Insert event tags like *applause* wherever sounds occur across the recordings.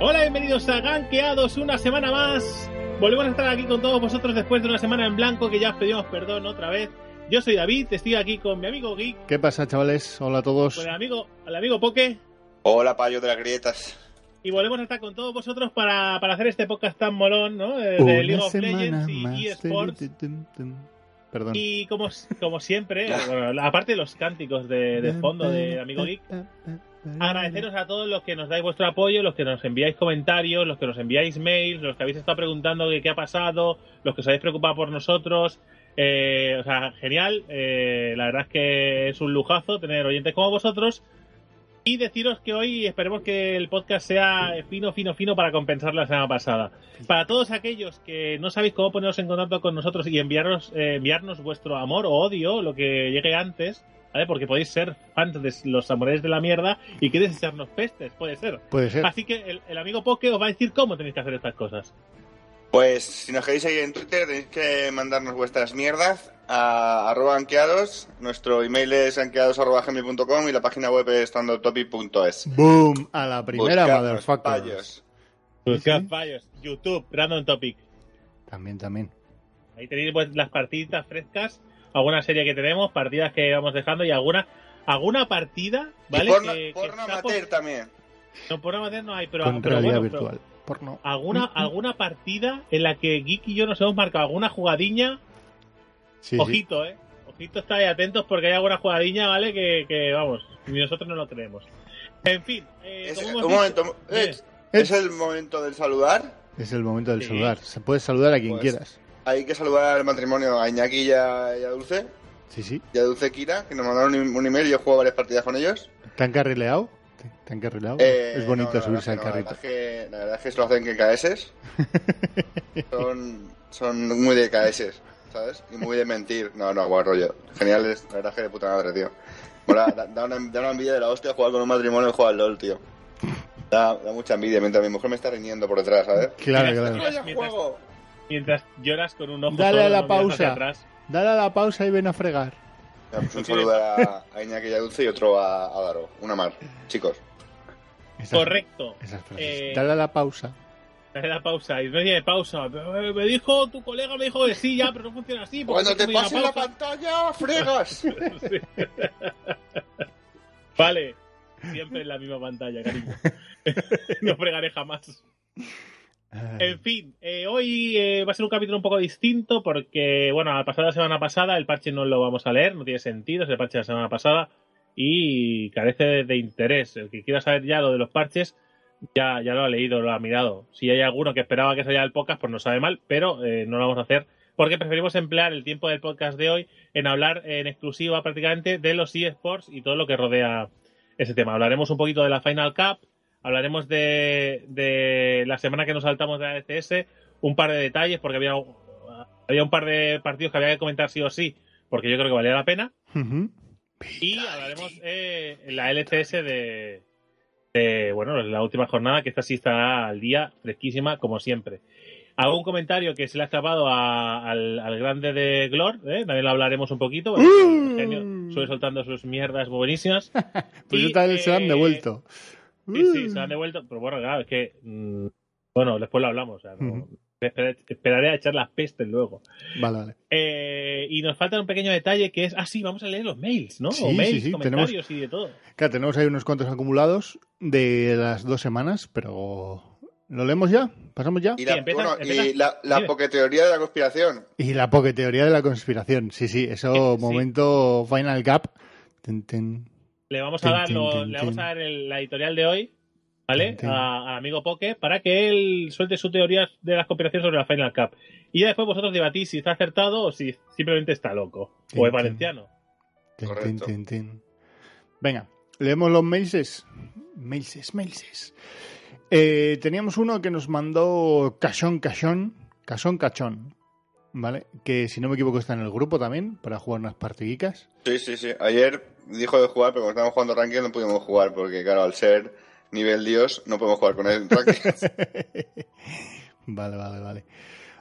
Hola, bienvenidos a Gankeados una semana más. Volvemos a estar aquí con todos vosotros después de una semana en blanco que ya os pedimos perdón otra vez. Yo soy David, estoy aquí con mi amigo Geek, ¿Qué pasa, chavales? Hola a todos. con el amigo, el amigo Poke Hola, payo de las grietas. y volvemos a estar con todos vosotros para, para hacer este podcast tan molón, ¿no? Eh, De, de League of Legends y eSports. Perdón. Y como, como siempre, *laughs* bueno, aparte de los cánticos de, de fondo de amigo Geek, agradeceros a todos los que nos dais vuestro apoyo, los que nos enviáis comentarios, los que nos enviáis mails, los que habéis estado preguntando qué ha pasado, los que os habéis preocupado por nosotros. Eh, o sea, genial. Eh, la verdad es que es un lujazo tener oyentes como vosotros. Y deciros que hoy esperemos que el podcast sea fino, fino, fino para compensar la semana pasada. Para todos aquellos que no sabéis cómo poneros en contacto con nosotros y enviarnos, eh, enviarnos vuestro amor o odio, lo que llegue antes, ¿vale? Porque podéis ser fans de los samuráis de la mierda y queréis echarnos pestes, puede ser. Puede ser. Así que el, el amigo Poke os va a decir cómo tenéis que hacer estas cosas. Pues si nos queréis seguir en Twitter tenéis que mandarnos vuestras mierdas a arroba anqueados. Nuestro email es anqueados.gmail.com y la página web es standardtopic.es. Boom. A la primera, Buscadnos, motherfucker. payos. Buscad fallos. YouTube, Random Topic. También, también. Ahí tenéis pues, las partiditas frescas, alguna serie que tenemos, partidas que vamos dejando y alguna alguna partida, ¿vale? Y porno, que, que porno está amateur por- también. No, porno amateur no hay, pero, virtual. Porno. alguna, alguna partida en la que Geek y yo nos hemos marcado alguna jugadilla, Sí, sí. ojito, eh. Ojito, estáis atentos porque hay alguna jugadilla, ¿vale? Que, que, vamos, ni nosotros no lo creemos. En fin, eh, Es- un momento, es el momento del saludar. Es el momento del Sí. saludar. Se puede saludar a quien Pues- quieras. Hay que saludar al matrimonio a Iñaki y a, y a Dulce. Sí, sí. Y a Dulce Kira, que nos mandaron un, un email y yo juego varias partidas con ellos. ¿Te han carrileado? ¿Te, han carrileado? Eh, es bonito no, subirse al no, carrito. La verdad, es que, la verdad es que se lo hacen que KS. *laughs* son, son muy de KS, ¿sabes? Y muy de mentir. No, no, buen rollo. Genial, es, la verdad es que de puta madre, tío. Mola, da, da una, da una envidia de la hostia jugar con un matrimonio y jugar al LOL, tío. Da, da mucha envidia mientras mi mujer me está riñendo por detrás, ¿sabes? Claro, claro. ¡Vaya Mientras- juego! Mientras lloras con un ojo Dale a la pausa. atrás. Dale a la pausa y ven a fregar. Ya, pues un saludo a, a Iñaki y a Dulce y otro a, a Daro. Una más, chicos. Esas- Correcto. Esas. Eh, Dale a la pausa. Dale la pausa. Y no tiene pausa. Me dijo, tu colega me dijo que sí, ya, pero no funciona así. Cuando te poner pase la pantalla, fregas. *laughs* Vale. Siempre en la misma pantalla, cariño. *laughs* no fregaré jamás. En fin, eh, hoy eh, va a ser un capítulo un poco distinto porque, bueno, a pasar la semana pasada el parche no lo vamos a leer, no tiene sentido, es el parche de la semana pasada y carece de, de interés. El que quiera saber ya lo de los parches ya, ya lo ha leído, lo ha mirado. Si hay alguno que esperaba que saliera el podcast, pues no sabe mal, pero eh, no lo vamos a hacer porque preferimos emplear el tiempo del podcast de hoy en hablar en exclusiva prácticamente de los eSports y todo lo que rodea ese tema. Hablaremos un poquito de la Final Cup, hablaremos de, de la semana que nos saltamos de la ECS, un par de detalles, porque había, había un par de partidos que había que comentar sí o sí, porque yo creo que valía la pena. Y hablaremos eh, en la LCS de, de, bueno, la última jornada, que esta sí estará al día, fresquísima, como siempre. ¿Algún comentario que se le ha escapado a- al, al grande de Glor? ¿eh? También lo hablaremos un poquito. el genio suele soltando sus mierdas buenísimas. *laughs* Pues Y, yo tal vez se han eh, devuelto. Sí, sí, se han devuelto. Pero bueno, claro, es que. mm, bueno, después lo hablamos. O sea, no- Ujú. esper- esperaré a echar las pestes luego. Vale, vale. Eh, y nos falta un pequeño detalle que es. Ah, sí, vamos a leer los mails, ¿no? Sí, o mails, sí, sí, comentarios y de todo. Claro, tenemos ahí unos cuantos acumulados de las dos semanas, pero ¿lo leemos ya? ¿Pasamos ya? Y la, Sí, empieza- bueno, empieza- y la, la dime. poketeoría de la conspiración. Y la poketeoría de la conspiración. Sí, sí, eso Sí. momento Final. Ten, ten. Le vamos a dar, lo- le vamos a dar el- la editorial de hoy, ¿vale? A- Al amigo Poke para que él suelte su teoría de las conspiraciones sobre la Final Cup. Y ya después vosotros debatís si está acertado o si simplemente está loco. Tin, o es valenciano. Tin, Correcto. tin, tin. Venga, leemos los mailses. Mailses, mailses. Eh, teníamos uno que nos mandó Cachón Cachón, Cachón Cachón, ¿vale? Que si no me equivoco está en el grupo también para jugar unas partidicas. Sí, sí, sí. Ayer dijo de jugar, pero como estábamos jugando ranking no pudimos jugar, porque claro, al ser nivel Dios, no podemos jugar con él en ranking. *laughs* Vale, vale, vale.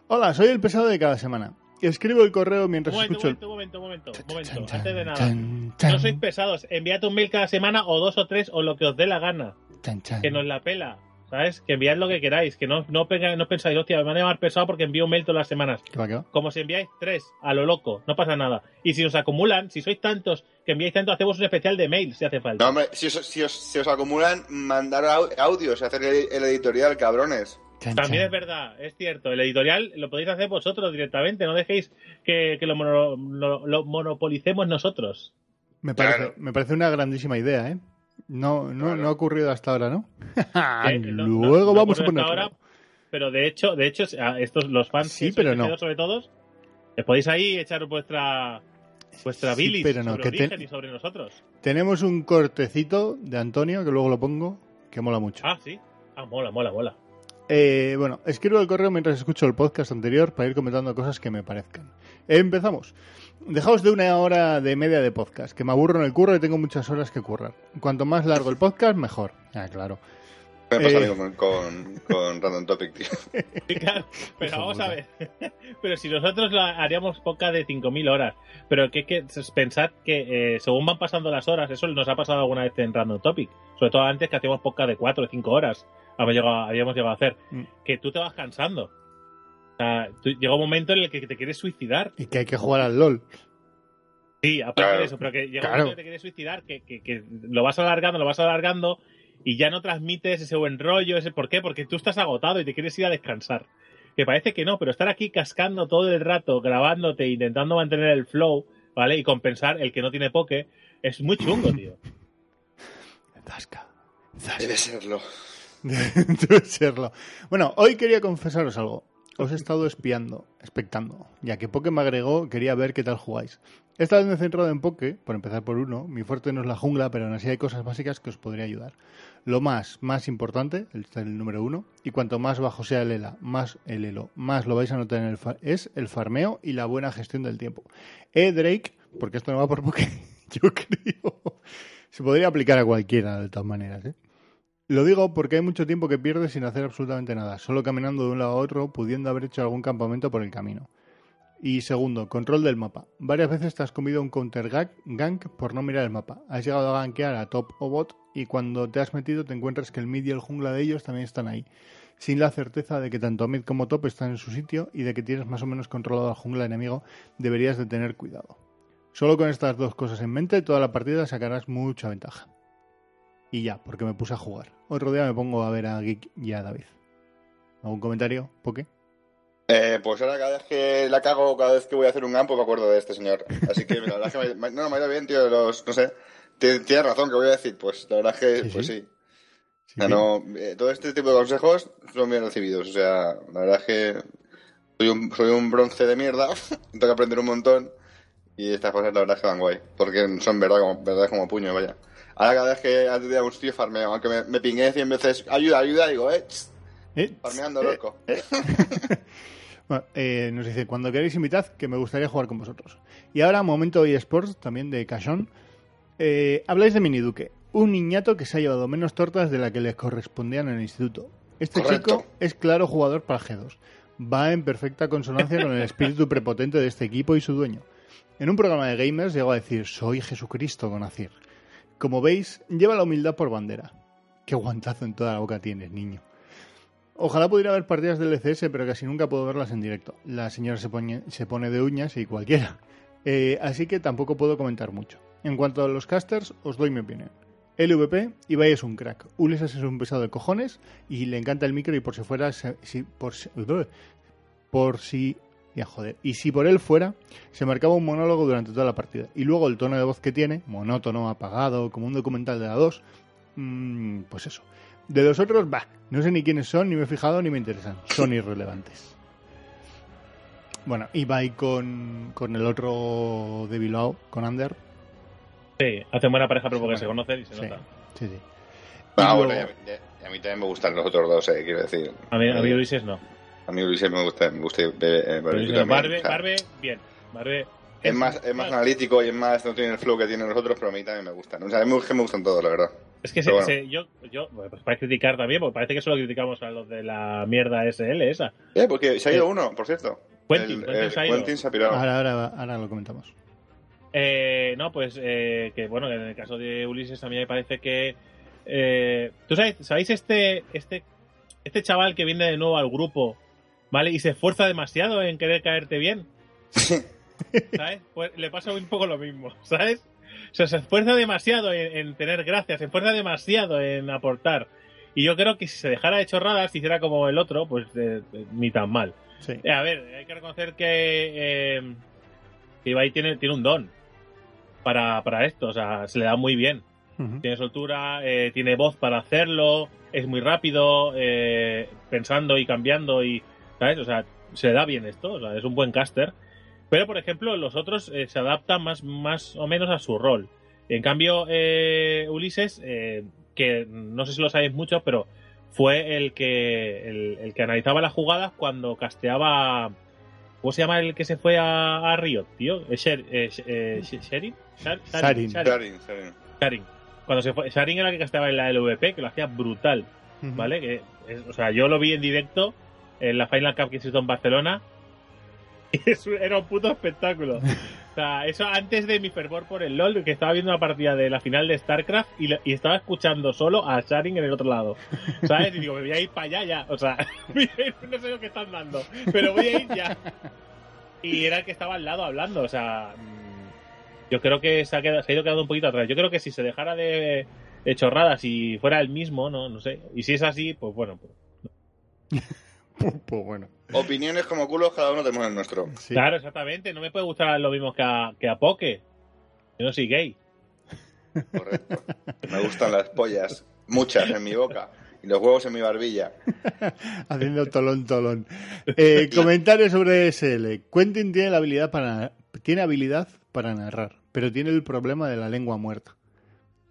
Hola, soy el pesado de cada semana. Escribo el correo mientras momento, un escucho el... momento, un momento, un momento, un momento. Chan, chan, Antes de nada. chan, chan, No sois pesados. Enviad un mail cada semana o dos o tres o lo que os dé la gana. chan, chan. Que nos la pela. ¿Sabes? Que enviad lo que queráis. Que no, no, pensáis, hostia, me van a llamar pesado porque envío un mail todas las semanas. ¿Qué va, qué va? Como si enviáis tres, a lo loco, no pasa nada. Y si os acumulan, si sois tantos que enviáis tanto, hacemos un especial de mail si hace falta. No, hombre, si os, si os, si os acumulan, mandar au- audios y hacer el, el editorial, cabrones. Chan, También es verdad, es cierto. El editorial lo podéis hacer vosotros directamente. No dejéis que, que lo, mono- lo- lo monopolicemos nosotros. Me parece, Claro. me parece una grandísima idea, ¿eh? No, no, no ha ocurrido hasta ahora, ¿no? *laughs* *laughs* No- Luego no vamos a ahora, pero de hecho, de hecho, estos los fans Sí, que pero no. Sobre todos, les podéis ahí echar vuestra vuestra Sí, bilis pero no, sobre que te- origen y sobre nosotros. Tenemos un cortecito de Antonio, que luego lo pongo, que mola mucho. Ah, sí. Ah, mola, mola, mola. Eh, bueno, escribo el correo mientras escucho el podcast anterior para ir comentando cosas que me parezcan. Empezamos. Dejaos de una hora de media de podcast, que me aburro en el curro y tengo muchas horas que currar. Cuanto más largo el podcast, mejor. Ah, claro. Me pasa Eh. con, con, con Random Topic, tío. Sí, *laughs* claro, pero vamos a ver. pero si nosotros lo haríamos poca de 5.000 horas, pero que, que pensad que eh, según van pasando las horas, eso nos ha pasado alguna vez en Random Topic, sobre todo antes que hacíamos poca de 4 o 5 horas, habíamos llegado, habíamos llegado a hacer, Mm. que tú te vas cansando. O sea, tú- llega un momento en el que te quieres suicidar. Y que hay que jugar al LOL. Sí, aparte Claro. de eso, pero que llega Claro. un momento en que te quieres suicidar, que, que, que lo vas alargando, lo vas alargando y ya no transmites ese buen rollo, ese ¿por qué? Porque tú estás agotado y te quieres ir a descansar. Que parece que no, pero estar aquí cascando todo el rato, grabándote, intentando mantener el flow, ¿vale? Y compensar el que no tiene poke, es muy chungo, *laughs* tío. Zasca. Debe serlo. *laughs* Debe serlo. Bueno, hoy quería confesaros algo. Os he estado espiando, expectando. Ya que Poke me agregó, quería ver qué tal jugáis. Esta vez me he centrado en Poke, por empezar por uno. Mi fuerte no es la jungla, pero aún así hay cosas básicas que os podría ayudar. Lo más, más importante, el, el número uno, y cuanto más bajo sea el ELA, más el elo, más lo vais a notar en el es el farmeo y la buena gestión del tiempo. E Drake, porque esto no va por Poke, *laughs* yo creo, se podría aplicar a cualquiera de todas maneras, ¿eh? Lo digo porque hay mucho tiempo que pierdes sin hacer absolutamente nada, solo caminando de un lado a otro, pudiendo haber hecho algún campamento por el camino. Y segundo, control del mapa. Varias veces te has comido un counter gank por no mirar el mapa. Has llegado a gankear a top o bot y cuando te has metido te encuentras que el mid y el jungla de ellos también están ahí. Sin la certeza de que tanto mid como top están en su sitio y de que tienes más o menos controlado al jungla enemigo, deberías de tener cuidado. Solo con estas dos cosas en mente, toda la partida sacarás mucha ventaja. Y ya, porque me puse a jugar. Otro día me pongo a ver a Geek y a David. ¿Algún comentario? ¿Por qué? Eh, pues ahora cada vez que la cago, cada vez que voy a hacer un pues me acuerdo de este señor. Así que la verdad es que me, no, me ha ido bien, tío, los, no sé. Ti- Tienes razón, que voy a decir? Pues la verdad es que, Sí, pues sí. sí. Sí. no, eh, todo este tipo de consejos son bien recibidos. O sea, la verdad es que soy un, soy un bronce de mierda, *laughs* tengo que aprender un montón. Y estas cosas la verdad es que van guay, porque son verdad como, verdad como puño, vaya. Ahora cada vez que antes de un sitio farmeo, aunque me, me pingué 100 veces, ayuda, ayuda, digo, eh, tss, ¿Eh? farmeando loco. *laughs* Bueno, eh, nos dice, cuando queréis invitad, que me gustaría jugar con vosotros. Y ahora, momento eSports, también de Cachón. Eh, habláis de Miniduque, un niñato que se ha llevado menos tortas de la que le correspondían en el instituto. Este Correcto. chico es claro jugador para G2. Va en perfecta consonancia con el espíritu prepotente de este equipo y su dueño. En un programa de gamers llegó a decir, soy Jesucristo con Azir. Como veis, lleva la humildad por bandera. Qué guantazo en toda la boca tienes, niño. Ojalá pudiera haber partidas del LCS, pero casi nunca puedo verlas en directo. La señora se pone, de uñas y cualquiera. Eh, así que tampoco puedo comentar mucho. En cuanto a los casters, os doy mi opinión. LVP, Ibai es un crack. Ulises es un pesado de cojones y le encanta el micro y por si fuera... Si, por, si, por si Y a joder. Y si por él fuera, se marcaba un monólogo durante toda la partida. Y luego el tono de voz que tiene, monótono, apagado, como un documental de la 2, mm, pues eso. De los otros, bah, no sé ni quiénes son, ni me he fijado, ni me interesan. Son irrelevantes. Bueno, y va ahí con, con el otro de Bilbao, con Ander. Sí, hacen buena pareja, pero porque Sí, se conocen y se Sí, nota. sí, sí. Ah, Y bueno, luego- y a, mí- y a mí también me gustan los otros dos, eh, quiero decir. A mí, a mí Ulises no. A mí Ulises me gusta, me gusta eh. Barbe, bien. Barbe. es más, es más analítico y es más, no tiene el flow que tienen los otros, pero a mí también me gustan. O sea, a mí me, gustan todos, la verdad. Es que se, Pero bueno. se- yo, yo, pues para criticar también, porque parece que solo criticamos a los de la mierda SL esa. Eh, porque se ha ido uno, por cierto. Quentin, El- Quentin el se ha ido. Quentin se ha pirado. Ahora, ahora, ahora lo comentamos. Eh, no, pues eh, que bueno, en el caso de Ulises a mí me parece que eh, tú sabes, sabéis este este este chaval que viene de nuevo al grupo, ¿vale? Y se esfuerza demasiado en querer caerte bien. *laughs* ¿Sabes? Pues le pasa un poco lo mismo, ¿sabes? O sea, se esfuerza demasiado en, en tener gracias, se esfuerza demasiado en aportar. Y yo creo que si se dejara de chorradas, si hiciera como el otro, pues eh, eh, ni tan mal. Sí. Eh, a ver, hay que reconocer que, eh, que Ibai tiene, tiene un don para, para esto, o sea, se le da muy bien. Ujú. Tiene soltura, eh, tiene voz para hacerlo, es muy rápido, eh, pensando y cambiando y, ¿sabes? O sea, se da bien esto, o sea, es un buen caster. Pero, por ejemplo, los otros eh, se adaptan más, más o menos a su rol. En cambio, eh, Ulises, eh, que no sé si lo sabéis mucho, pero fue el que el, el que analizaba las jugadas cuando casteaba. ¿Cómo se llama el que se fue a, a Riot, tío? ¿Es Sher- Sherin? Shar- Sharin. Sharin. Cuando se fue, Sharin era el que casteaba en la LVP, que lo hacía brutal. ¿vale? Que es- o sea, yo lo vi en directo en la Final Cup que se hizo en Barcelona. *laughs* Y eso era un puto espectáculo. *laughs* O sea, eso antes de mi fervor por el LOL, que estaba viendo una partida de la final de StarCraft y, estaba escuchando solo a Sharin en el otro lado. ¿Sabes? Y digo, me voy a ir para allá ya. O sea, *laughs* no sé lo que están dando, pero voy a ir ya. Y era el que estaba al lado hablando. O sea, mm, yo creo que se ha, quedado- se ha ido quedando un poquito atrás. Yo creo que si se dejara de, de chorradas y fuera el mismo, no, no sé. Y si es así, pues bueno, pues, Pues, *laughs* pues bueno. Opiniones como culos, cada uno tenemos el nuestro. Sí. Claro, exactamente. No me puede gustar lo mismo que a, que a Poke. Yo no soy gay. Correcto. Me gustan las pollas, muchas en mi boca. Y los huevos en mi barbilla. *laughs* Haciendo tolón, tolón. Eh, *laughs* comentarios sobre SL. Quentin tiene la habilidad para tiene habilidad para narrar, pero tiene el problema de la lengua muerta.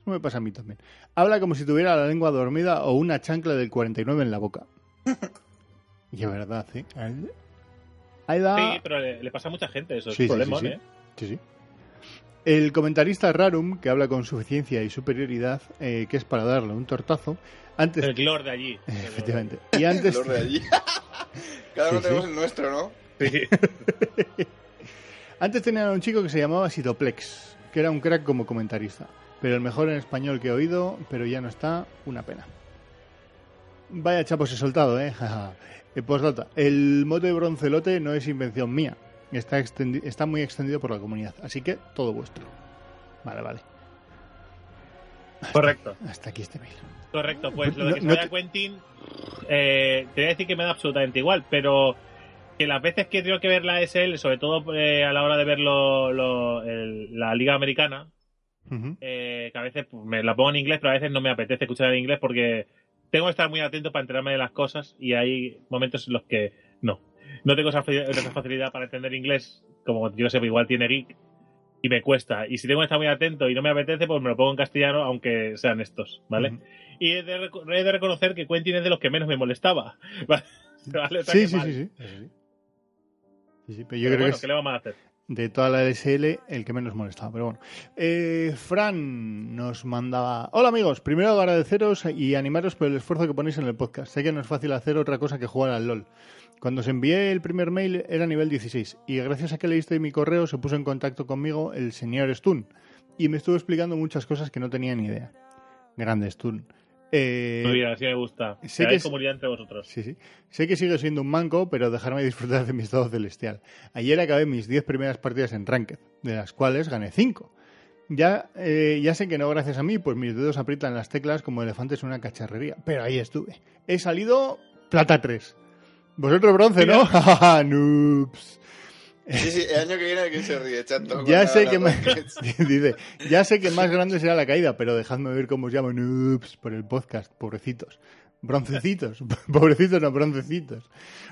Eso me pasa a mí también. Habla como si tuviera la lengua dormida o una chancla del 49 en la boca. *laughs* Y es verdad, ¿eh? Ahí va. Sí, pero le, le pasa a mucha gente eso. Sí, es sí, sí. ¿eh? Sí, sí. El comentarista Rarum, que habla con suficiencia y superioridad, eh, que es para darle un tortazo, antes... El glor de allí. *laughs* Efectivamente. Y antes... Los de allí. *laughs* Cada uno Sí, sí. tenemos el nuestro, ¿no? Sí. Antes tenían a un chico que se llamaba Sidoplex, que era un crack como comentarista. Pero el mejor en español que he oído, pero ya no está, una pena. Vaya chapos he soltado, ¿eh? *laughs* Eh, Postdata. El mote de broncelote no es invención mía. Está, está muy extendido por la comunidad. Así que todo vuestro. Vale, vale. Correcto. *laughs* Hasta aquí este mail. Correcto, pues lo de No- que se no vaya te- Quentin, eh, te voy a decir que me da absolutamente igual, pero que las veces que tengo que ver la SL, sobre todo eh, a la hora de ver lo- lo- el- la Liga Americana, eh, que a veces pues, me la pongo en inglés, pero a veces no me apetece escuchar en inglés porque tengo que estar muy atento para enterarme de las cosas y hay momentos en los que no. No tengo esa, fa- esa facilidad para entender inglés, como yo sé, igual tiene Geek, y me cuesta. Y si tengo que estar muy atento y no me apetece, pues me lo pongo en castellano, aunque sean estos, ¿vale? Y he de, he de reconocer que Quentin es de los que menos me molestaba. *laughs* ¿Vale? O sea Sí, sí, sí, sí. Eso sí. Sí, sí, pero yo Pero creo bueno, que es ¿qué le vamos a hacer? De toda la LSL el que menos molestaba. Pero bueno. Eh, Fran nos mandaba... Hola amigos, primero agradeceros y animaros por el esfuerzo que ponéis en el podcast. Sé que no es fácil hacer otra cosa que jugar al LOL. Cuando os envié el primer mail era nivel 16 y gracias a que leíste mi correo se puso en contacto conmigo el señor Stun y me estuvo explicando muchas cosas que no tenía ni idea. Grande Stun. Eh, Muy bien, así me gusta. sé Que comunidad entre vosotros. Sí, sí. Sé que sigue siendo un manco, pero dejarme disfrutar de mi estado celestial. Ayer acabé mis 10 primeras partidas en Ranked, de las cuales gané 5. Ya, eh, ya sé que no gracias a mí, pues mis dedos aprietan las teclas como elefantes en una cacharrería, pero ahí estuve. He salido plata 3. Vosotros bronce, ¿no? *laughs* Noobs. Sí, sí, el año que viene que se ríe, chato. Ya sé la- que la- más, *laughs* dice, ya sé que más grande será la caída, pero dejadme ver cómo os llamo noobs por el podcast, pobrecitos. Broncecitos, *laughs* pobrecitos no, broncecitos.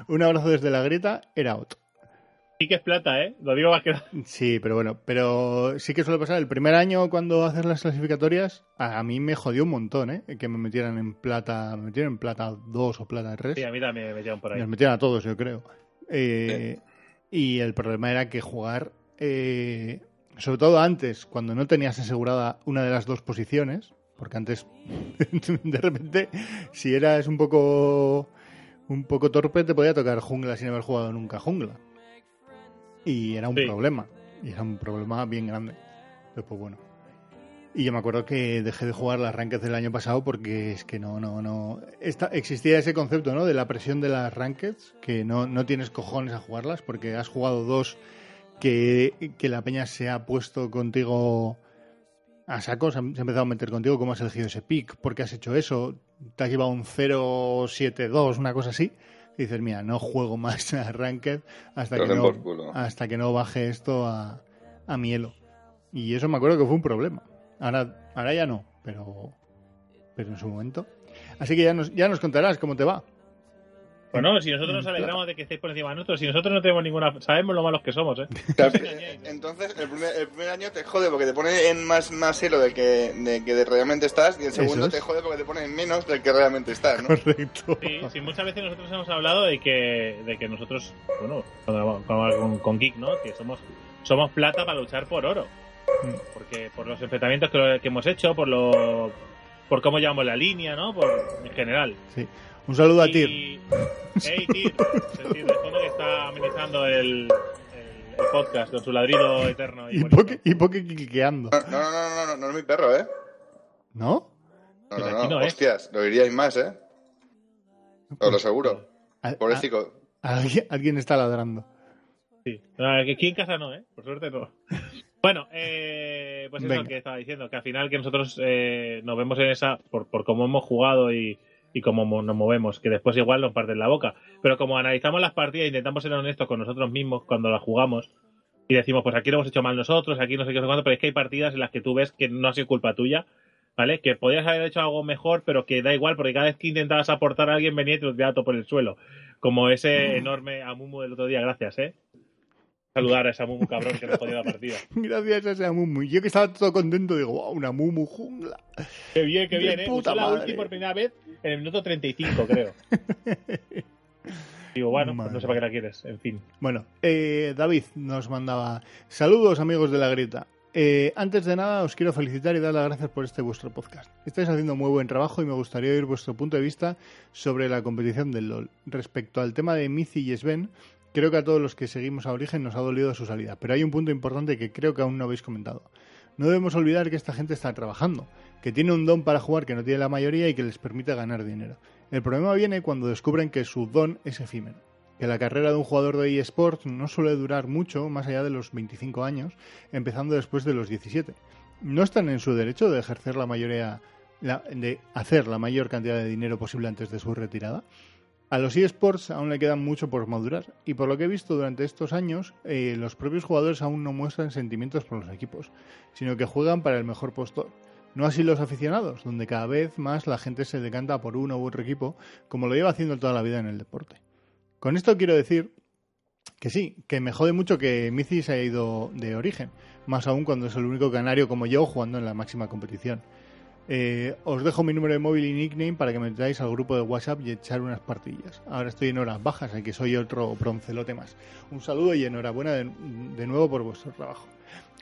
Un abrazo desde la grieta, era Ot. Sí que es plata, ¿eh? Lo digo más que nada. Sí, pero bueno, pero sí que suele pasar. El primer año cuando haces las clasificatorias, a, mí me jodió un montón, ¿eh? Que me metieran en plata, me metieron en plata 2 o plata 3. Sí, a mí también me metieron por ahí. Nos metieron a todos, yo creo. Eh, Y el problema era que jugar, eh, sobre todo antes, cuando no tenías asegurada una de las dos posiciones, porque antes, *laughs* de repente, si eras un poco un poco torpe, te podía tocar jungla sin haber jugado nunca jungla. Y era un Sí. problema. Y era un problema bien grande. Pero pues bueno. Y yo me acuerdo que dejé de jugar las rankeds del año pasado porque es que no, no, no. Esta, existía ese concepto, ¿no? De la presión de las rankeds, que no, no tienes cojones a jugarlas porque has jugado dos que, que la peña se ha puesto contigo a saco, se ha, se ha empezado a meter contigo, cómo has elegido ese pick, por qué has hecho eso, te has llevado un 0-7-2, una cosa así. Y dices, mira, no juego *laughs* más a Ranked hasta que no, hasta que no baje esto a, a mielo. Y eso me acuerdo que fue un problema. Ahora, ahora ya no, pero, pero en su momento. Así que ya nos, ya nos contarás cómo te va. Bueno, si nosotros nos alegramos de que estéis por encima de nosotros, si nosotros no tenemos ninguna. Sabemos lo malos que somos, ¿eh? *laughs* Entonces, el primer, el primer año te jode porque te pone en más, más cero del que, de que realmente estás, y el segundo es. te jode porque te pone en menos del que realmente estás, ¿no? Correcto. Sí, sí, muchas veces nosotros hemos hablado de que, de que nosotros, bueno, cuando- cuando- con, con Geek, ¿no? Que somos, somos plata para luchar por oro. Porque por los enfrentamientos que, que hemos hecho, por lo por cómo llevamos la línea, ¿no? Por, en general. Sí. Un saludo a Tir. Hey, Tir, fondo que está amenizando el, el, el podcast con su ladrido eterno. Y Y poke, y quiqueando. No, no, no, no, no, no es mi perro, ¿eh? ¿No? No, Pero no, no, no es. hostias, lo diríais más, ¿eh? Os lo aseguro. Pobrecito. alguien, alguien está ladrando. Sí. No, que aquí en casa no, ¿eh? Por suerte no. Bueno, eh, pues eso Venga. que estaba diciendo, que al final que nosotros eh, nos vemos en esa, por, por cómo hemos jugado y, y cómo mo- nos movemos, que después igual nos parten la boca. Pero como analizamos las partidas e intentamos ser honestos con nosotros mismos cuando las jugamos y decimos, pues aquí lo hemos hecho mal nosotros, aquí no sé qué, no sé cuánto, pero es que hay partidas en las que tú ves que no ha sido culpa tuya, ¿vale? Que podías haber hecho algo mejor, pero que da igual, porque cada vez que intentabas aportar a alguien venía y te lo tiraba todo por el suelo. Como ese enorme Amumu del otro día, gracias, ¿eh? Saludar a ese Amumu cabrón que nos jodió la partida. *laughs* Gracias a esa Mumu. Yo que estaba todo contento, digo, wow, una Mumu jungla. Qué bien, qué De bien, ¿eh? puta la madre. ulti por primera vez en el minuto 35, creo. Digo, bueno, pues no sé para qué la quieres, en fin. Bueno, eh, David nos mandaba saludos amigos de la grieta. Eh, antes de nada os quiero felicitar y dar las gracias por este vuestro podcast. Estáis haciendo muy buen trabajo y me gustaría oír vuestro punto de vista sobre la competición del LOL. Respecto al tema de Mizi y Sven, creo que a todos los que seguimos a Origen nos ha dolido su salida, pero hay un punto importante que creo que aún no habéis comentado. No debemos olvidar que esta gente está trabajando, que tiene un don para jugar que no tiene la mayoría y que les permite ganar dinero. El problema viene cuando descubren que su don es efímero que la carrera de un jugador de eSports no suele durar mucho más allá de los 25 años, empezando después de los 17. No están en su derecho de ejercer la mayoría la- de hacer la mayor cantidad de dinero posible antes de su retirada. A los eSports aún le quedan mucho por madurar y por lo que he visto durante estos años, eh, los propios jugadores aún no muestran sentimientos por los equipos, sino que juegan para el mejor postor. No así los aficionados, donde cada vez más la gente se decanta por uno u otro equipo, como lo lleva haciendo toda la vida en el deporte. Con esto quiero decir que sí, que me jode mucho que Mizi se haya ido de origen, más aún cuando es el único canario como yo jugando en la máxima competición. Eh, os dejo mi número de móvil y nickname para que me metáis al grupo de WhatsApp y echar unas partidillas. Ahora estoy en horas bajas, así que soy otro broncelote más. Un saludo y enhorabuena de, de nuevo por vuestro trabajo.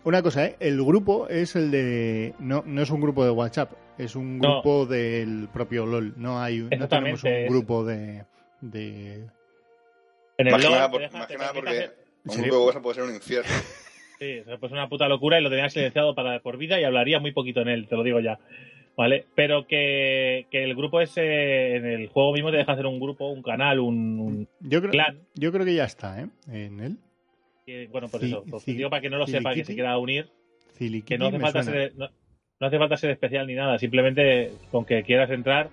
Una cosa, ¿eh? el grupo es el de... No, no es un grupo de WhatsApp, es un No. grupo del propio LOL. No, hay, no tenemos un grupo de... de... En el Más que LoL nada, te por- deja- más te que nada permite porque hacer- un grupo de WhatsApp puede ser un infierno. Sí, pues una puta locura y lo tenía silenciado para por vida y hablaría muy poquito en él, te lo digo ya. ¿Vale? Pero que, que el grupo ese, en el juego mismo te deja hacer un grupo, un canal, un, un Yo creo, clan. yo creo que ya está, ¿eh? En él. que, bueno, Ci- eso, pues digo para que no lo sepa, que se quiera unir, que no hace, falta ser, no, no hace falta ser especial ni nada, simplemente con que quieras entrar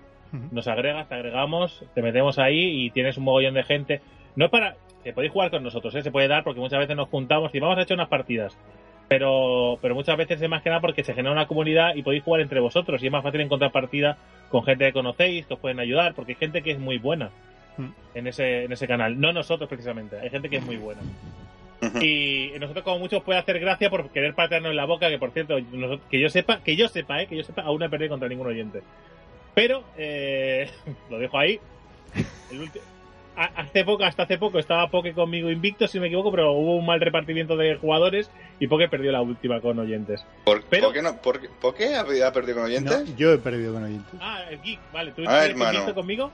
nos agregas, te agregamos, te metemos ahí y tienes un mogollón de gente. No es para. Que podéis jugar con nosotros, ¿eh? se puede dar porque muchas veces nos juntamos y vamos a echar unas partidas. Pero, pero muchas veces es más que nada porque se genera una comunidad y podéis jugar entre vosotros y es más fácil encontrar partidas con gente que conocéis, que os pueden ayudar, porque hay gente que es muy buena Mm. en ese, en ese canal. No nosotros precisamente, hay gente que es muy buena. Y nosotros como muchos puede hacer gracia por querer patearnos en la boca, que por cierto, nosotros- que yo sepa, que yo sepa, eh, que yo sepa, aún no he perdido contra ningún oyente. Pero, eh, *laughs* lo dejo ahí. El a- hace poco, hasta hace poco estaba Poke conmigo invicto, si no me equivoco, pero hubo un mal repartimiento de jugadores y Poke perdió la última con oyentes. ¿Por, Pero- por qué no? ¿Por, qué- por qué ha ha perdido con oyentes? No, yo he perdido con oyentes. Ah, el geek, vale, ¿tú Ah, invicto conmigo?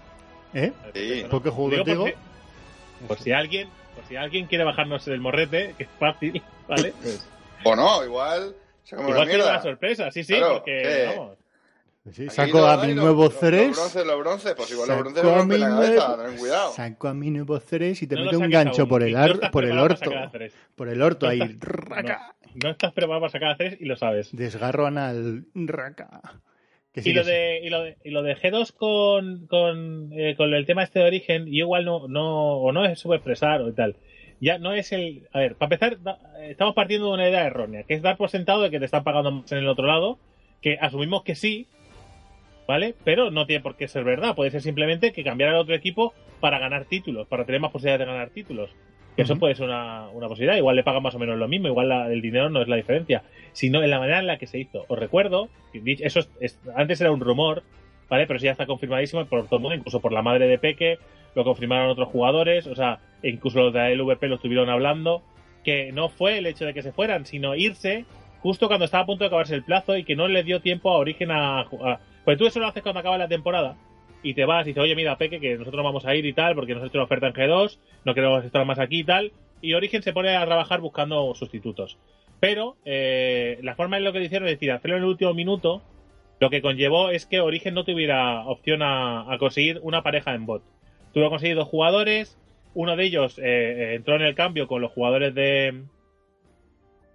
¿Eh? Sí. ¿Por qué juego Digo, contigo? Por si, por si alguien, por si alguien quiere bajarnos el morrete, que es fácil, *laughs* ¿vale? Pues, O no, igual se come igual una tiene una sorpresa, sí, sí, Claro, porque, ¿qué? vamos. Sí, saco a mi nuevo lo- Ceres. Los bronces, los bronces, pues igual los Saco bronces me a rompen mi la nuevo- cabeza, ten cuidado. Saco a mi nuevo Ceres y te No meto un gancho aún, por el, y no ar- por el orto. Por el orto No ahí. estás- Raca. No estás preparado para sacar a Ceres y lo sabes. Desgarro anal. Raca. Que sí, y, lo que sí. de, y, lo de, y lo de G2 con, con, eh, con el tema este de origen, yo igual no, no, o no es subexpresar o tal. Ya no es el. A ver, para empezar, da- estamos partiendo de una idea errónea, que es dar por sentado de que te están pagando más en el otro lado, que asumimos que sí, ¿vale? Pero no tiene por qué ser verdad. Puede ser simplemente que cambiar al otro equipo para ganar títulos, para tener más posibilidades de ganar títulos. Que Eso puede ser una, una posibilidad. Igual le pagan más o menos lo mismo, igual la- el dinero no es la diferencia, sino en la manera en la que se hizo. Os recuerdo, eso es- es- antes era un rumor, ¿vale? Pero eso ya está confirmadísimo por todo el mundo, incluso por la madre de Peque, lo confirmaron otros jugadores, o sea, incluso los de la LVP lo estuvieron hablando, que no fue el hecho de que se fueran, sino irse justo cuando estaba a punto de acabarse el plazo y que no le dio tiempo a Origen a jugar. Pues tú eso lo haces cuando acaba la temporada y te vas y dices, oye, mira, Peque, que nosotros vamos a ir y tal, porque nos ha hecho una oferta en G2, no queremos estar más aquí y tal. Y Origen se pone a trabajar buscando sustitutos. Pero eh, la forma en lo que le hicieron es decir, hacerlo en el último minuto, lo que conllevó es que Origen no tuviera opción a, a conseguir una pareja en bot. Tuvo que conseguir dos jugadores, uno de ellos eh, eh, entró en el cambio con los jugadores de.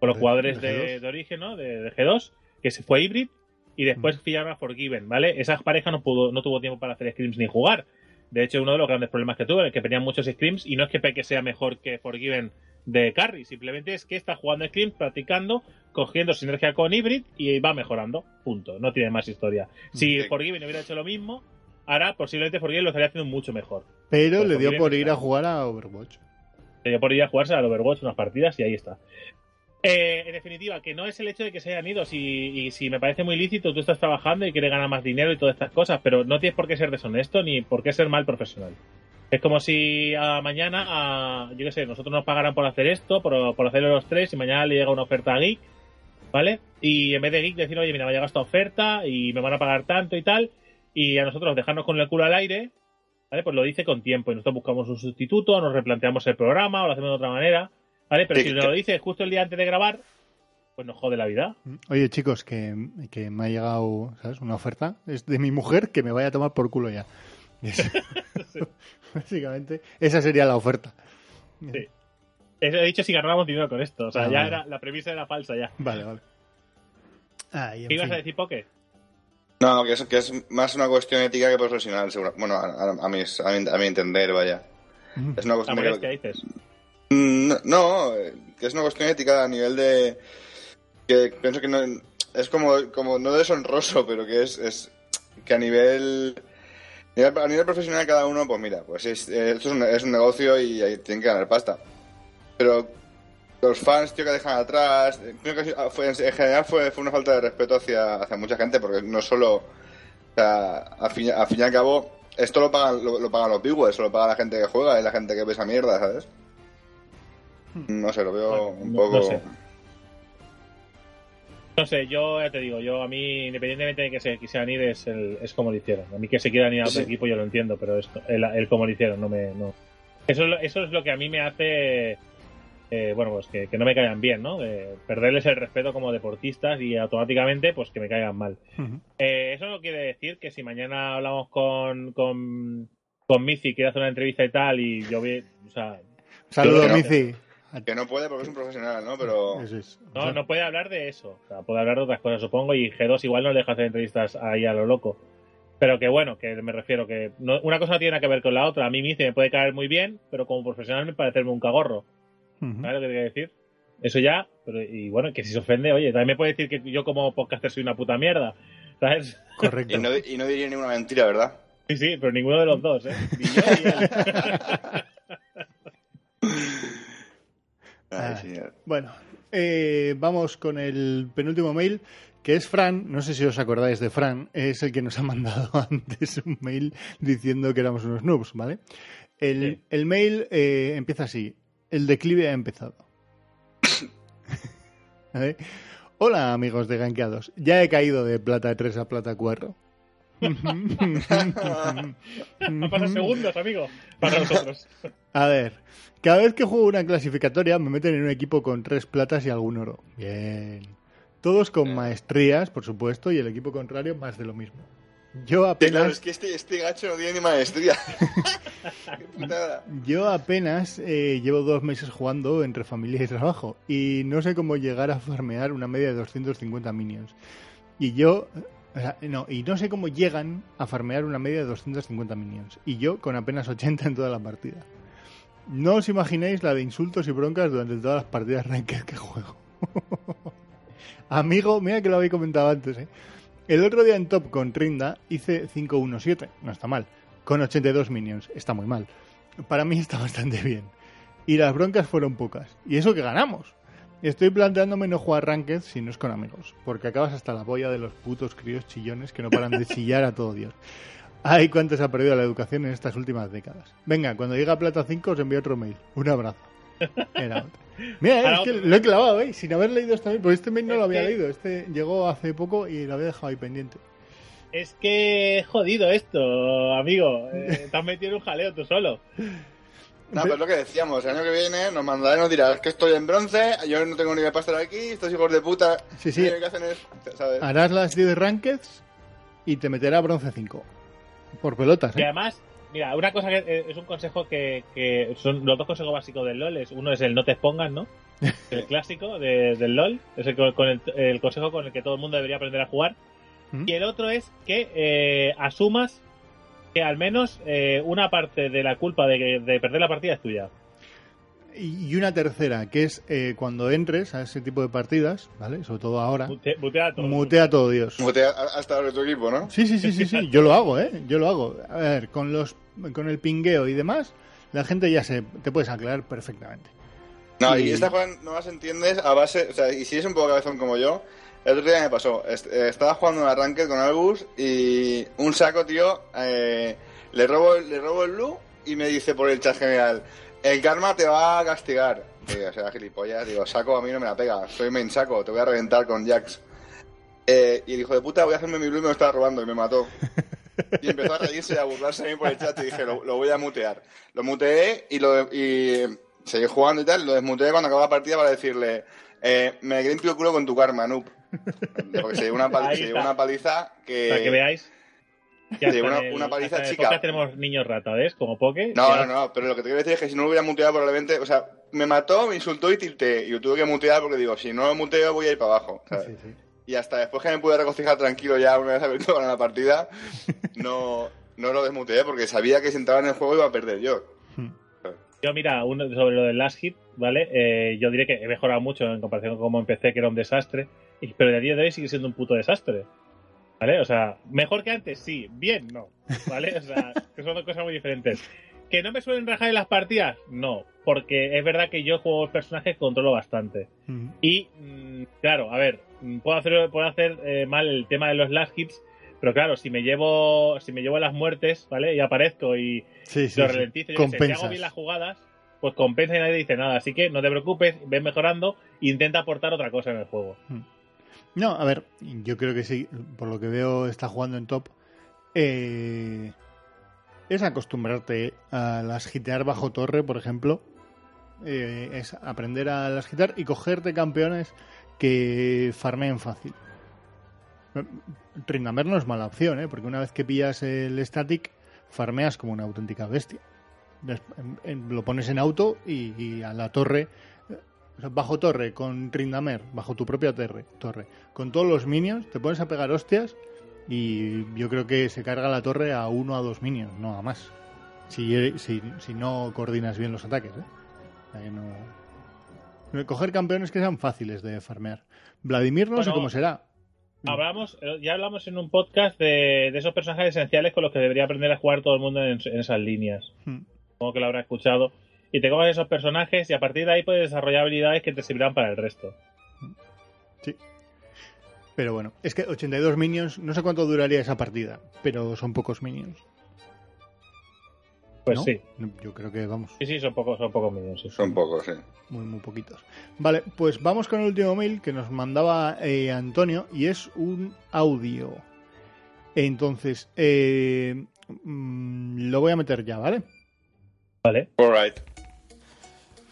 Con los jugadores de de, G2. de origen, ¿no? De, de G2, que se fue hybrid, y después fillaron a Forgiven, ¿vale? Esa pareja no pudo, no tuvo tiempo para hacer scrims ni jugar. De hecho, uno de los grandes problemas que tuve es que tenían muchos scrims, y no es que Peque sea mejor que Forgiven de carry, simplemente es que está jugando scrims, practicando, cogiendo sinergia con hybrid y va mejorando. Punto. No tiene más historia. Si Sí. Forgiven hubiera hecho lo mismo, ahora posiblemente Forgiven lo estaría haciendo mucho mejor. Pero Pues le dio por ir a jugar a Overwatch. Se dio por ir a jugarse al Overwatch unas partidas y ahí está. Eh, en definitiva, que no es el hecho de que se hayan ido. Si, y si me parece muy lícito, tú estás trabajando y quieres ganar más dinero y todas estas cosas, pero no tienes por qué ser deshonesto ni por qué ser mal profesional. Es como si a mañana, yo qué sé, nosotros nos pagaran por hacer esto, por, por hacerlo los tres, y mañana le llega una oferta a Geek, ¿vale? Y en vez de Geek decir, oye, mira, me ha llegado esta oferta y me van a pagar tanto y tal, y a nosotros dejarnos con el culo al aire, ¿vale? Pues lo dice con tiempo y nosotros buscamos un sustituto, nos replanteamos el programa o lo hacemos de otra manera, ¿vale? Pero si que- nos lo dice justo el día antes de grabar, pues nos jode la vida. Oye, chicos, que, que me ha llegado, ¿sabes? Una oferta. Es de mi mujer que me vaya a tomar por culo ya. *laughs* Básicamente, esa sería la oferta. Sí. He dicho si ganábamos dinero con esto, o sea, Ah, ya vale. era, la premisa era falsa ya. Vale, vale. Ah, y ¿Qué ibas fin. a decir, Poke? No, que es, que es más una cuestión ética que profesional, seguro. Bueno, a, a- a mis- a mi, a mi entender, vaya. Mm. Es una cuestión de molestia, dices. Mm, No, eh, que es una cuestión ética a nivel de. que pienso que no. Es como, como no deshonroso, *laughs* pero que es, es que a nivel. A nivel profesional, cada uno, pues mira, pues es, eh, esto es un, es un negocio y tienen que ganar pasta. Pero los fans, tío, que dejan atrás. eh, creo que fue- en general fue, fue una falta de respeto hacia, hacia mucha gente, porque no solo. O sea, a fin, a fin y al cabo, esto lo pagan, lo, lo pagan los viewers, lo paga la gente que juega y la gente que ve esa mierda, ¿sabes? No sé, lo veo Bueno, un poco. no sé. No sé, yo ya te digo, yo a mí, independientemente de que se quisieran ir, es, el, es como lo hicieron. A mí que se quieran ir a otro Sí. equipo, yo lo entiendo, pero esto, el, el cómo lo hicieron, no me. No. Eso, es lo- eso es lo que a mí me hace. eh, bueno, pues que, que no me caigan bien, ¿no? De perderles el respeto como deportistas y automáticamente, pues que me caigan mal. Eh, eso no quiere decir que si mañana hablamos con, con, con Mizi quiere hacer una entrevista y tal, y yo vi. O sea, Saludos, Mici. Que no puede porque es un profesional, ¿no? Pero. Es. No, no puede hablar de eso. O sea, puede hablar de otras cosas, supongo, y G2 igual no le deja hacer entrevistas ahí a lo loco. Pero que bueno, que me refiero que no- una cosa no tiene nada que ver con la otra. A mí Mice me puede caer muy bien, pero como profesional me parecerme un cagorro. ¿Sabes lo que te quiero decir? Eso ya, pero, y bueno, que si se ofende, oye, también me puede decir que yo como podcaster soy una puta mierda. ¿Sabes? Correcto. Y no, y no diría ninguna mentira, ¿verdad? Sí, sí, pero ninguno de los dos, ¿eh? Ni yo ni él. *laughs* Ay, señor. Bueno, eh, vamos con el penúltimo mail, que es Fran. No sé si os acordáis de Fran. Es el que nos ha mandado *laughs* antes un mail diciendo que éramos unos noobs, ¿vale? El, Sí. el mail eh, empieza así. El declive ha empezado. *laughs* ¿Vale? Hola, amigos de Gankeados. Ya he caído de plata 3 a plata 4. Han pasado segundos, amigo, para nosotros. *laughs* A ver, cada vez que juego una clasificatoria me meten en un equipo con tres platas y algún oro. Bien. Todos con maestrías, por supuesto, y el equipo contrario más de lo mismo. Yo Sí, claro, apenas, es que este, este gacho no tiene ni maestría. *laughs* *laughs* Yo apenas eh, llevo dos meses jugando entre familia y trabajo y no sé cómo llegar a farmear una media de 250 minions. Y yo, o sea, no, y no sé cómo llegan a farmear una media de 250 minions. Y yo con apenas 80 en toda la partida. No os imagináis la de insultos y broncas durante todas las partidas ranked que juego. *laughs* Amigo, mira que lo habéis comentado antes, ¿eh? El otro día en top con Trinda hice 5-1-7, no está mal. Con 82 minions, está muy mal. Para mí está *laughs* bastante bien. Y las broncas fueron pocas. Y eso que ganamos. Estoy planteándome no jugar ranked si no es con amigos, porque acabas hasta la polla de los putos críos chillones que no paran de *laughs* chillar a todo Dios. Ay, cuánto se ha perdido la educación en estas últimas décadas. Venga, cuando llegue a Plata 5 os envío otro mail. Un abrazo. Era otro. Mira, eh, es que lo he clavado, ¿eh? Sin haber leído esta mail, porque este mail no Es lo había que- leído. Este llegó hace poco y lo había dejado ahí pendiente. Es que es jodido esto, amigo. Eh, te has metido en un jaleo tú solo. No, pero es lo que decíamos, el año que viene nos mandará y nos dirá, es que estoy en bronce, yo no tengo ni para estar aquí, estos hijos de puta, Sí, sí. lo que hacen es, ¿sabes? Harás las 10 rankeds y te meterá bronce 5. Por pelotas, Y ¿eh? además, mira, una cosa que eh, es un consejo que, que son los dos consejos básicos del LOL. Es, uno es el no te expongas, ¿no? *laughs* El clásico de- del LOL. Es el, con- el, el consejo con el que todo el mundo debería aprender a jugar. ¿Mm? Y el otro es que eh, asumas que al menos eh, una parte de la culpa de, de perder la partida es tuya. Y una tercera, que es eh, cuando entres a ese tipo de partidas, ¿vale? Sobre todo ahora, Mute- mutea a todo. mutea a todo Dios. Mutea a- hasta de tu equipo, ¿no? Sí, sí, sí, sí, sí, yo lo hago, ¿eh? Yo lo hago. A ver, con los con el pingueo y demás, la gente ya se te puedes aclarar perfectamente. No, Y- y esta cosa no las entiendes a base, o sea, y si es un poco cabezón como yo, el otro día me pasó, eh, estaba jugando un arranque con Albus y un saco, tío, eh, le robo le robo el blue y me dice por el chat general, el karma te va a castigar. Digo, o sea, gilipollas, digo, saco a mí no me la pega, soy main saco, te voy a reventar con Jax. Eh, y el hijo de puta, voy a hacerme mi blue y me lo estaba robando y me mató. Y empezó a reírse y a burlarse de mí por el chat y dije, lo, lo voy a mutear. Lo muteé y, lo, y seguí jugando y tal, lo desmuteé cuando acabó la partida para decirle, eh, me limpio el culo con tu karma, noob. Porque se llevó una, pal- Ahí se una paliza que... Para que veáis. Sí, una- en el- una paliza hasta chica. tenemos niños rata, ¿ves? Como Poke. No, Ya- no, no, pero lo que te quiero decir es que si no lo hubiera muteado probablemente, o sea, me mató, me insultó y tilté. Y lo tuve que mutear porque digo, si no lo muteo voy a ir para abajo. ¿sabes? Sí, sí. Y hasta después que me pude regocijar tranquilo ya una vez *laughs* abierto la partida, no, no lo desmuteé porque sabía que si entraba en el juego iba a perder yo. Yo, mira, uno sobre lo del last hit, ¿vale? Eh, yo diré que he mejorado mucho en comparación con cómo empecé, que era un desastre. y- Pero de día de hoy sigue siendo un puto desastre. ¿Vale? O sea, mejor que antes, sí. Bien, no. ¿Vale? O sea, que son dos cosas muy diferentes. ¿Que no me suelen rajar en las partidas? No. Porque es verdad que yo juego personajes que controlo bastante. Mm. Y, mm, claro, a ver, mm, puedo hacer, puedo hacer eh, mal el tema de los last hits, pero claro, si me llevo si me llevo las muertes, ¿vale? Y aparezco y Sí, sí, lo sí. ralentizo, sé, si hago bien las jugadas, pues compensa y nadie dice nada. Así que no te preocupes, ven mejorando e intenta aportar otra cosa en el juego. No, a ver, yo creo que sí, por lo que veo está jugando en top. Eh, es acostumbrarte a las gitear bajo torre, por ejemplo. Eh, es aprender a las gitar y cogerte campeones que farmeen fácil. Trindamer no es mala opción, ¿eh? porque una vez que pillas el static, farmeas como una auténtica bestia. En- en- lo pones en auto y a la torre o sea, bajo torre, con Trindamer, bajo tu propia torre, torre, con todos los minions, te pones a pegar hostias Y yo creo que se carga la torre a uno a dos minions, no a más. Si, si, si no coordinas bien los ataques, ¿eh? Que no... Coger campeones que sean fáciles de farmear. Vladimir no sé cómo será. Hablamos, ya hablamos en un podcast de, de esos personajes esenciales con los que debería aprender a jugar todo el mundo en, en esas líneas. Hmm. Supongo que lo habrá escuchado. Y te coges esos personajes y a partir de ahí puedes desarrollar habilidades que te servirán para el resto. Sí. Pero bueno, es que 82 minions, no sé cuánto duraría esa partida, pero son pocos minions. Pues ¿no? sí. Yo creo que vamos, Sí, sí, son pocos, son pocos minions. sí. Son pocos, sí. muy, muy poquitos. Vale, pues vamos con el último mail que nos mandaba eh, Antonio y es un audio. Entonces, eh, mm, lo voy a meter ya, ¿vale? Vale. Alright.